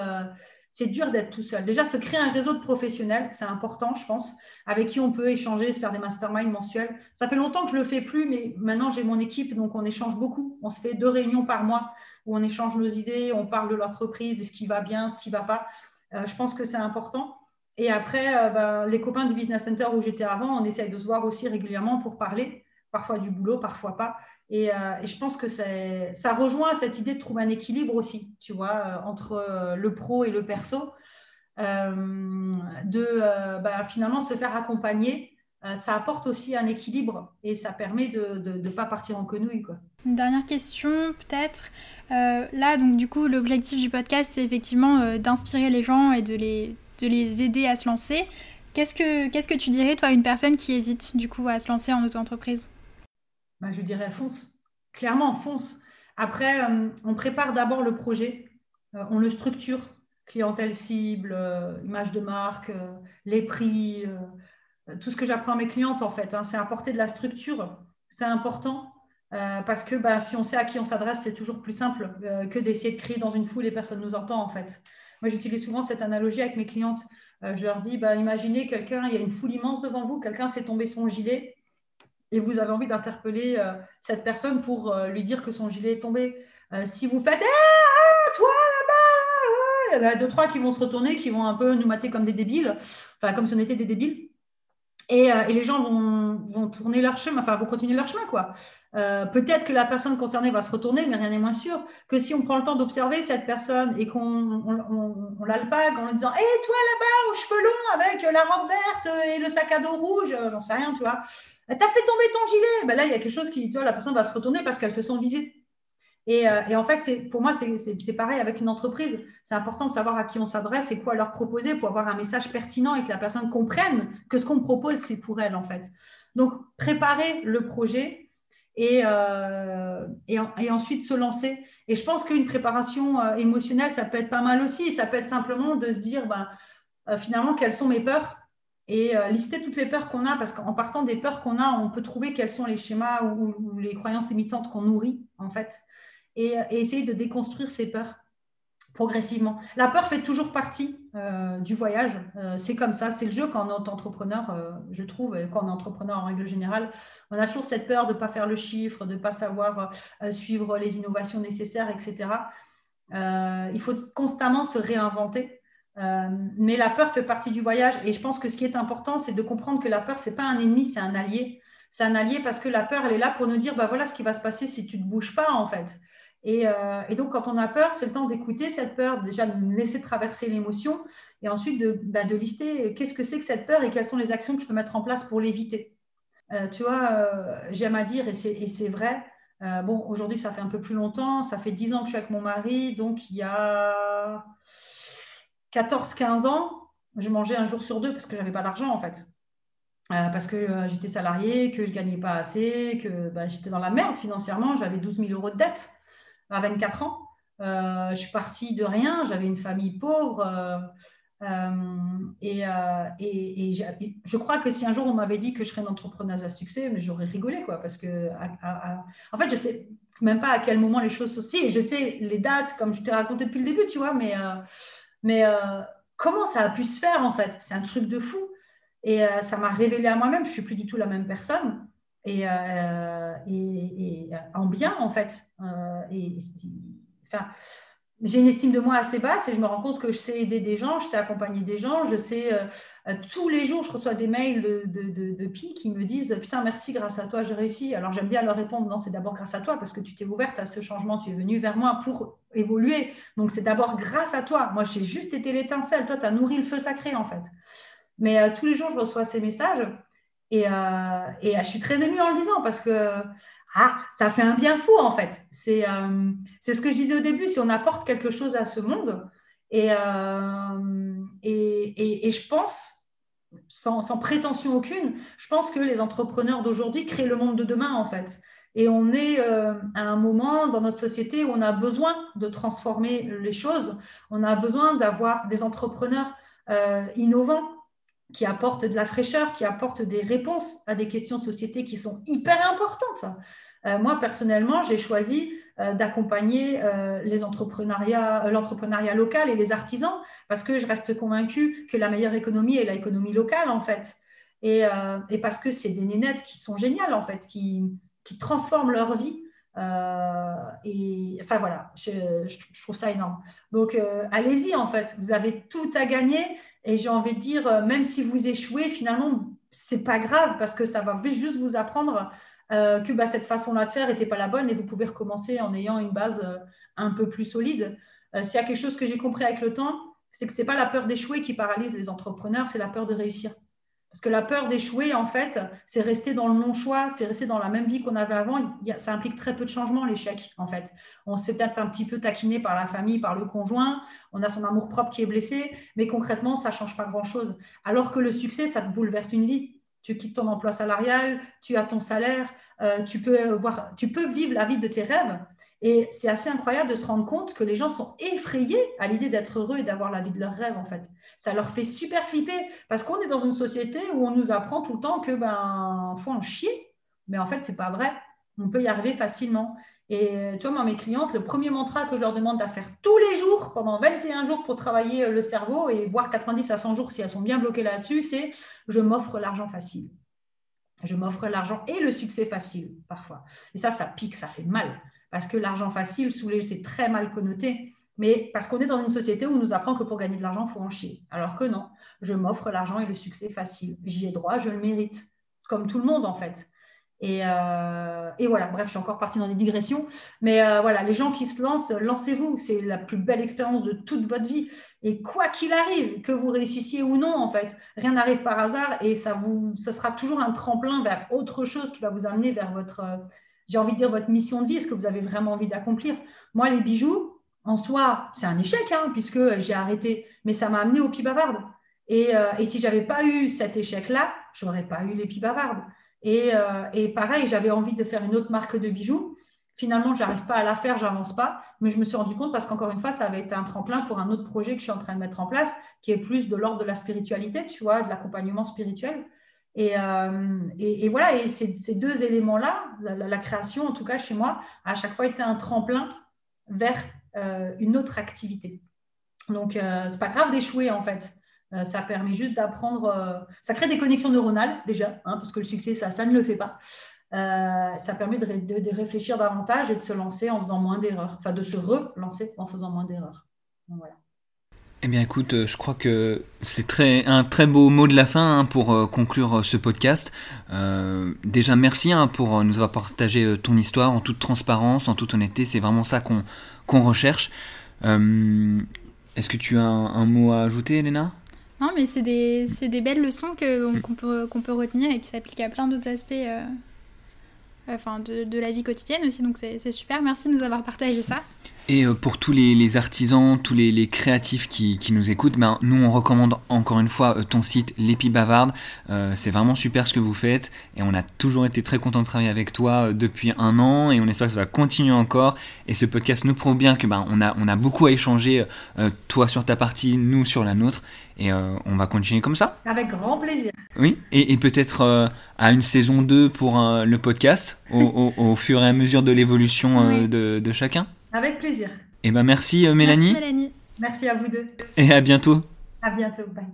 c'est dur d'être tout seul. Déjà, se créer un réseau de professionnels, c'est important, je pense, avec qui on peut échanger, se faire des masterminds mensuels. Ça fait longtemps que je ne le fais plus, mais maintenant j'ai mon équipe, donc on échange beaucoup. On se fait deux réunions par mois où on échange nos idées, on parle de l'entreprise, de ce qui va bien, ce qui ne va pas. Euh, je pense que c'est important. Et après, euh, ben, les copains du Business Center où j'étais avant, on essaye de se voir aussi régulièrement pour parler, parfois du boulot, parfois pas. Et, euh, et, je pense que ça rejoint cette idée de trouver un équilibre aussi, tu vois, euh, entre euh, le pro et le perso, de bah, finalement se faire accompagner. ça apporte aussi un équilibre et ça permet de ne pas partir en quenouille. Quoi. Une dernière question, peut-être. là, donc, du coup, l'objectif du podcast, c'est effectivement d'inspirer les gens et de les, de les aider à se lancer. Qu'est-ce que, qu'est-ce que tu dirais, toi, à une personne qui hésite, du coup, à se lancer en auto-entreprise? Bah, je dirais fonce. clairement, fonce. Après, on prépare d'abord le projet, on le structure, clientèle cible, image de marque, les prix, tout ce que j'apprends à mes clientes en fait. Hein, c'est apporter de la structure, c'est important. parce que bah, si on sait à qui on s'adresse, c'est toujours plus simple que d'essayer de crier dans une foule et personne ne nous entend en fait. Moi, j'utilise souvent cette analogie avec mes clientes. je leur dis, bah, imaginez quelqu'un, il y a une foule immense devant vous, quelqu'un fait tomber son gilet et vous avez envie d'interpeller euh, cette personne pour euh, lui dire que son gilet est tombé. Euh, si vous faites eh, toi là-bas, il y en a deux, trois qui vont se retourner, qui vont un peu nous mater comme des débiles, enfin comme si on était des débiles. Et, les gens vont, vont, tourner leur chemin, enfin vont continuer leur chemin. quoi. Peut-être que la personne concernée va se retourner, mais rien n'est moins sûr que si on prend le temps d'observer cette personne et qu'on on, l'alpague en lui disant Hé, toi là-bas, aux cheveux longs, avec la robe verte et le sac à dos rouge, j'en sais rien, tu vois. T'as fait tomber ton gilet. Ben là, il y a quelque chose qui, tu vois, la personne va se retourner parce qu'elle se sent visée. Et, euh, en fait, pour moi, c'est pareil avec une entreprise. C'est important de savoir à qui on s'adresse et quoi leur proposer pour avoir un message pertinent et que la personne comprenne que ce qu'on propose, c'est pour elle, en fait. Donc, préparer le projet et, euh, ensuite se lancer. Et je pense qu'une préparation euh, émotionnelle, ça peut être pas mal aussi. Ça peut être simplement de se dire, ben, finalement, quelles sont mes peurs? Et euh, lister toutes les peurs qu'on a, parce qu'en partant des peurs qu'on a, on peut trouver quels sont les schémas ou, les croyances limitantes qu'on nourrit, en fait, et, essayer de déconstruire ces peurs progressivement. La peur fait toujours partie euh, du voyage, euh, c'est comme ça, c'est le jeu quand on est entrepreneur, je trouve, quand on est entrepreneur en règle générale, on a toujours cette peur de ne pas faire le chiffre, de ne pas savoir suivre les innovations nécessaires, etc. il faut constamment se réinventer euh, mais la peur fait partie du voyage. Et je pense que ce qui est important, c'est de comprendre que la peur, ce n'est pas un ennemi, c'est un allié. C'est un allié parce que la peur, elle est là pour nous dire, bah, voilà ce qui va se passer si tu ne bouges pas, en fait. Et, euh, et donc, quand on a peur, c'est le temps d'écouter cette peur, déjà de laisser traverser l'émotion, et ensuite de, bah, lister qu'est-ce que c'est que cette peur et quelles sont les actions que je peux mettre en place pour l'éviter. Euh, tu vois, j'aime à dire, et c'est vrai, bon, aujourd'hui, ça fait un peu plus longtemps, ça fait dix ans que je suis avec mon mari, donc il y a 14-15 ans, je mangeais un jour sur deux parce que je n'avais pas d'argent en fait. Euh, parce que euh, j'étais salarié, que je gagnais pas assez, que bah, j'étais dans la merde financièrement. J'avais 12 000 euros de dette à 24 ans. Euh, je suis partie de rien, j'avais une famille pauvre. et, et, je crois que si un jour on m'avait dit que je serais une entrepreneuse à succès, mais j'aurais rigolé quoi, parce que en fait je sais même pas à quel moment les choses sont. Si, je sais les dates comme je t'ai raconté depuis le début, tu vois, mais mais euh, comment ça a pu se faire en fait? C'est un truc de fou. Et euh, ça m'a révélé à moi-même, je suis plus du tout la même personne. Et, euh, et, en bien en fait. et, enfin, j'ai une estime de moi assez basse et je me rends compte que je sais aider des gens, je sais accompagner des gens, je sais euh, tous les jours, je reçois des mails de, de, de, PI qui me disent Putain, merci, grâce à toi, j'ai réussi. Alors j'aime bien leur répondre Non, c'est d'abord grâce à toi parce que tu t'es ouverte à ce changement, tu es venue vers moi pour évoluer. Donc c'est d'abord grâce à toi. Moi, j'ai juste été l'étincelle. Toi, tu as nourri le feu sacré en fait. Mais euh, tous les jours, je reçois ces messages et, euh, et je suis très émue en le disant parce que ah, ça fait un bien fou en fait. C'est ce que je disais au début si on apporte quelque chose à ce monde. Et, et, et, je pense sans, prétention aucune, je pense que les entrepreneurs d'aujourd'hui créent le monde de demain, en fait. Et on est euh, à un moment dans notre société où on a besoin de transformer les choses. On a besoin d'avoir des entrepreneurs euh, innovants qui apportent de la fraîcheur, qui apportent des réponses à des questions de société qui sont hyper importantes. Euh, moi, personnellement, j'ai choisi euh, d'accompagner euh, l'entrepreneuriat local et les artisans, parce que je reste convaincue que la meilleure économie est l'économie locale, en fait. Et, et parce que c'est des nénettes qui sont géniales, en fait, qui, qui transforment leur vie. et enfin voilà, je, je, trouve ça énorme. Donc allez-y en fait, vous avez tout à gagner et j'ai envie de dire, même si vous échouez, finalement, c'est pas grave parce que ça va juste vous apprendre euh, que bah, cette façon-là de faire n'était pas la bonne et vous pouvez recommencer en ayant une base euh, un peu plus solide. Euh, s'il y a quelque chose que j'ai compris avec le temps, c'est que ce n'est pas la peur d'échouer qui paralyse les entrepreneurs, c'est la peur de réussir. Parce que la peur d'échouer, en fait, c'est rester dans le non-choix, c'est rester dans la même vie qu'on avait avant. ça implique très peu de changement, l'échec, en fait. On se fait peut-être un petit peu taquiner par la famille, par le conjoint, on a son amour-propre qui est blessé, mais concrètement, ça ne change pas grand-chose. Alors que le succès, ça te bouleverse une vie Tu quittes ton emploi salarial, tu as ton salaire, euh, tu, peux voir, tu peux vivre la vie de tes rêves. Et c'est assez incroyable de se rendre compte que les gens sont effrayés à l'idée d'être heureux et d'avoir la vie de leurs rêves, en fait. Ça leur fait super flipper parce qu'on est dans une société où on nous apprend tout le temps que ben faut en chier. Mais en fait, c'est pas vrai. On peut y arriver facilement. Et toi, moi, mes clientes, le premier mantra que je leur demande à faire tous les jours, pendant 21 jours pour travailler le cerveau et voir 90 à 100 jours si elles sont bien bloquées là-dessus, c'est je m'offre l'argent facile. Je m'offre l'argent et le succès facile, parfois. Et ça, ça pique, ça fait mal. Parce que l'argent facile, sous c'est très mal connoté. Mais parce qu'on est dans une société où on nous apprend que pour gagner de l'argent, il faut en chier. Alors que non, je m'offre l'argent et le succès facile. J'y ai droit, je le mérite. Comme tout le monde, en fait. Euh, et, voilà, bref, je suis encore partie dans des digressions. Mais euh, voilà, les gens qui se lancent, lancez-vous. C'est la plus belle expérience de toute votre vie. Et quoi qu'il arrive, que vous réussissiez ou non, en fait, rien n'arrive par hasard et ça, vous, ça sera toujours un tremplin vers autre chose qui va vous amener vers votre, euh, j'ai envie de dire, votre mission de vie, ce que vous avez vraiment envie d'accomplir. Moi, les bijoux, en soi, c'est un échec, hein, puisque j'ai arrêté, mais ça m'a amené aux pieds bavardes. Et, et si j'avais pas eu cet échec-là, j'aurais pas eu les pieds Euh, et, pareil, j'avais envie de faire une autre marque de bijoux. Finalement, je n'arrive pas à la faire, j'avance pas. Mais je me suis rendu compte parce qu'encore une fois, ça avait été un tremplin pour un autre projet que je suis en train de mettre en place, qui est plus de l'ordre de la spiritualité, tu vois, de l'accompagnement spirituel. Et, euh, voilà, et ces, deux éléments-là, la, création, en tout cas chez moi, à chaque fois été un tremplin vers euh, une autre activité. Donc, ce n'est pas grave d'échouer, en fait. Euh, ça permet juste d'apprendre, euh, ça crée des connexions neuronales déjà, hein, parce que le succès, ça, ne le fait pas. Euh, ça permet de, réfléchir davantage et de se lancer en faisant moins d'erreurs, enfin de se relancer en faisant moins d'erreurs. Voilà. Eh bien écoute, je crois que c'est très, un très beau mot de la fin hein, pour conclure ce podcast. déjà merci hein, pour nous avoir partagé ton histoire en toute transparence, en toute honnêteté, c'est vraiment ça qu'on qu'on recherche. Est-ce que tu as un, un, mot à ajouter, Elena? Non, mais c'est des, des, belles leçons qu'on peut, qu'on peut retenir et qui s'appliquent à plein d'autres aspects euh, enfin, de, de, la vie quotidienne aussi. Donc c'est super. Merci de nous avoir partagé ça. Et euh, pour tous les, artisans, tous les, créatifs qui, nous écoutent, ben, nous on recommande encore une fois euh, ton site L'Épi Bavarde. Euh, c'est vraiment super ce que vous faites et on a toujours été très content de travailler avec toi depuis un an et on espère que ça va continuer encore. Et ce podcast nous prouve bien que ben, on, a, on a beaucoup à échanger, toi sur ta partie, nous sur la nôtre. Et on va continuer comme ça. Avec grand plaisir. Oui, et, peut-être à une saison 2 pour le podcast, au, fur et à mesure de l'évolution de, de chacun. Avec plaisir. Et eh ben merci euh, Mélanie. Merci Mélanie. Merci à vous deux. Et à bientôt. À bientôt. Bye.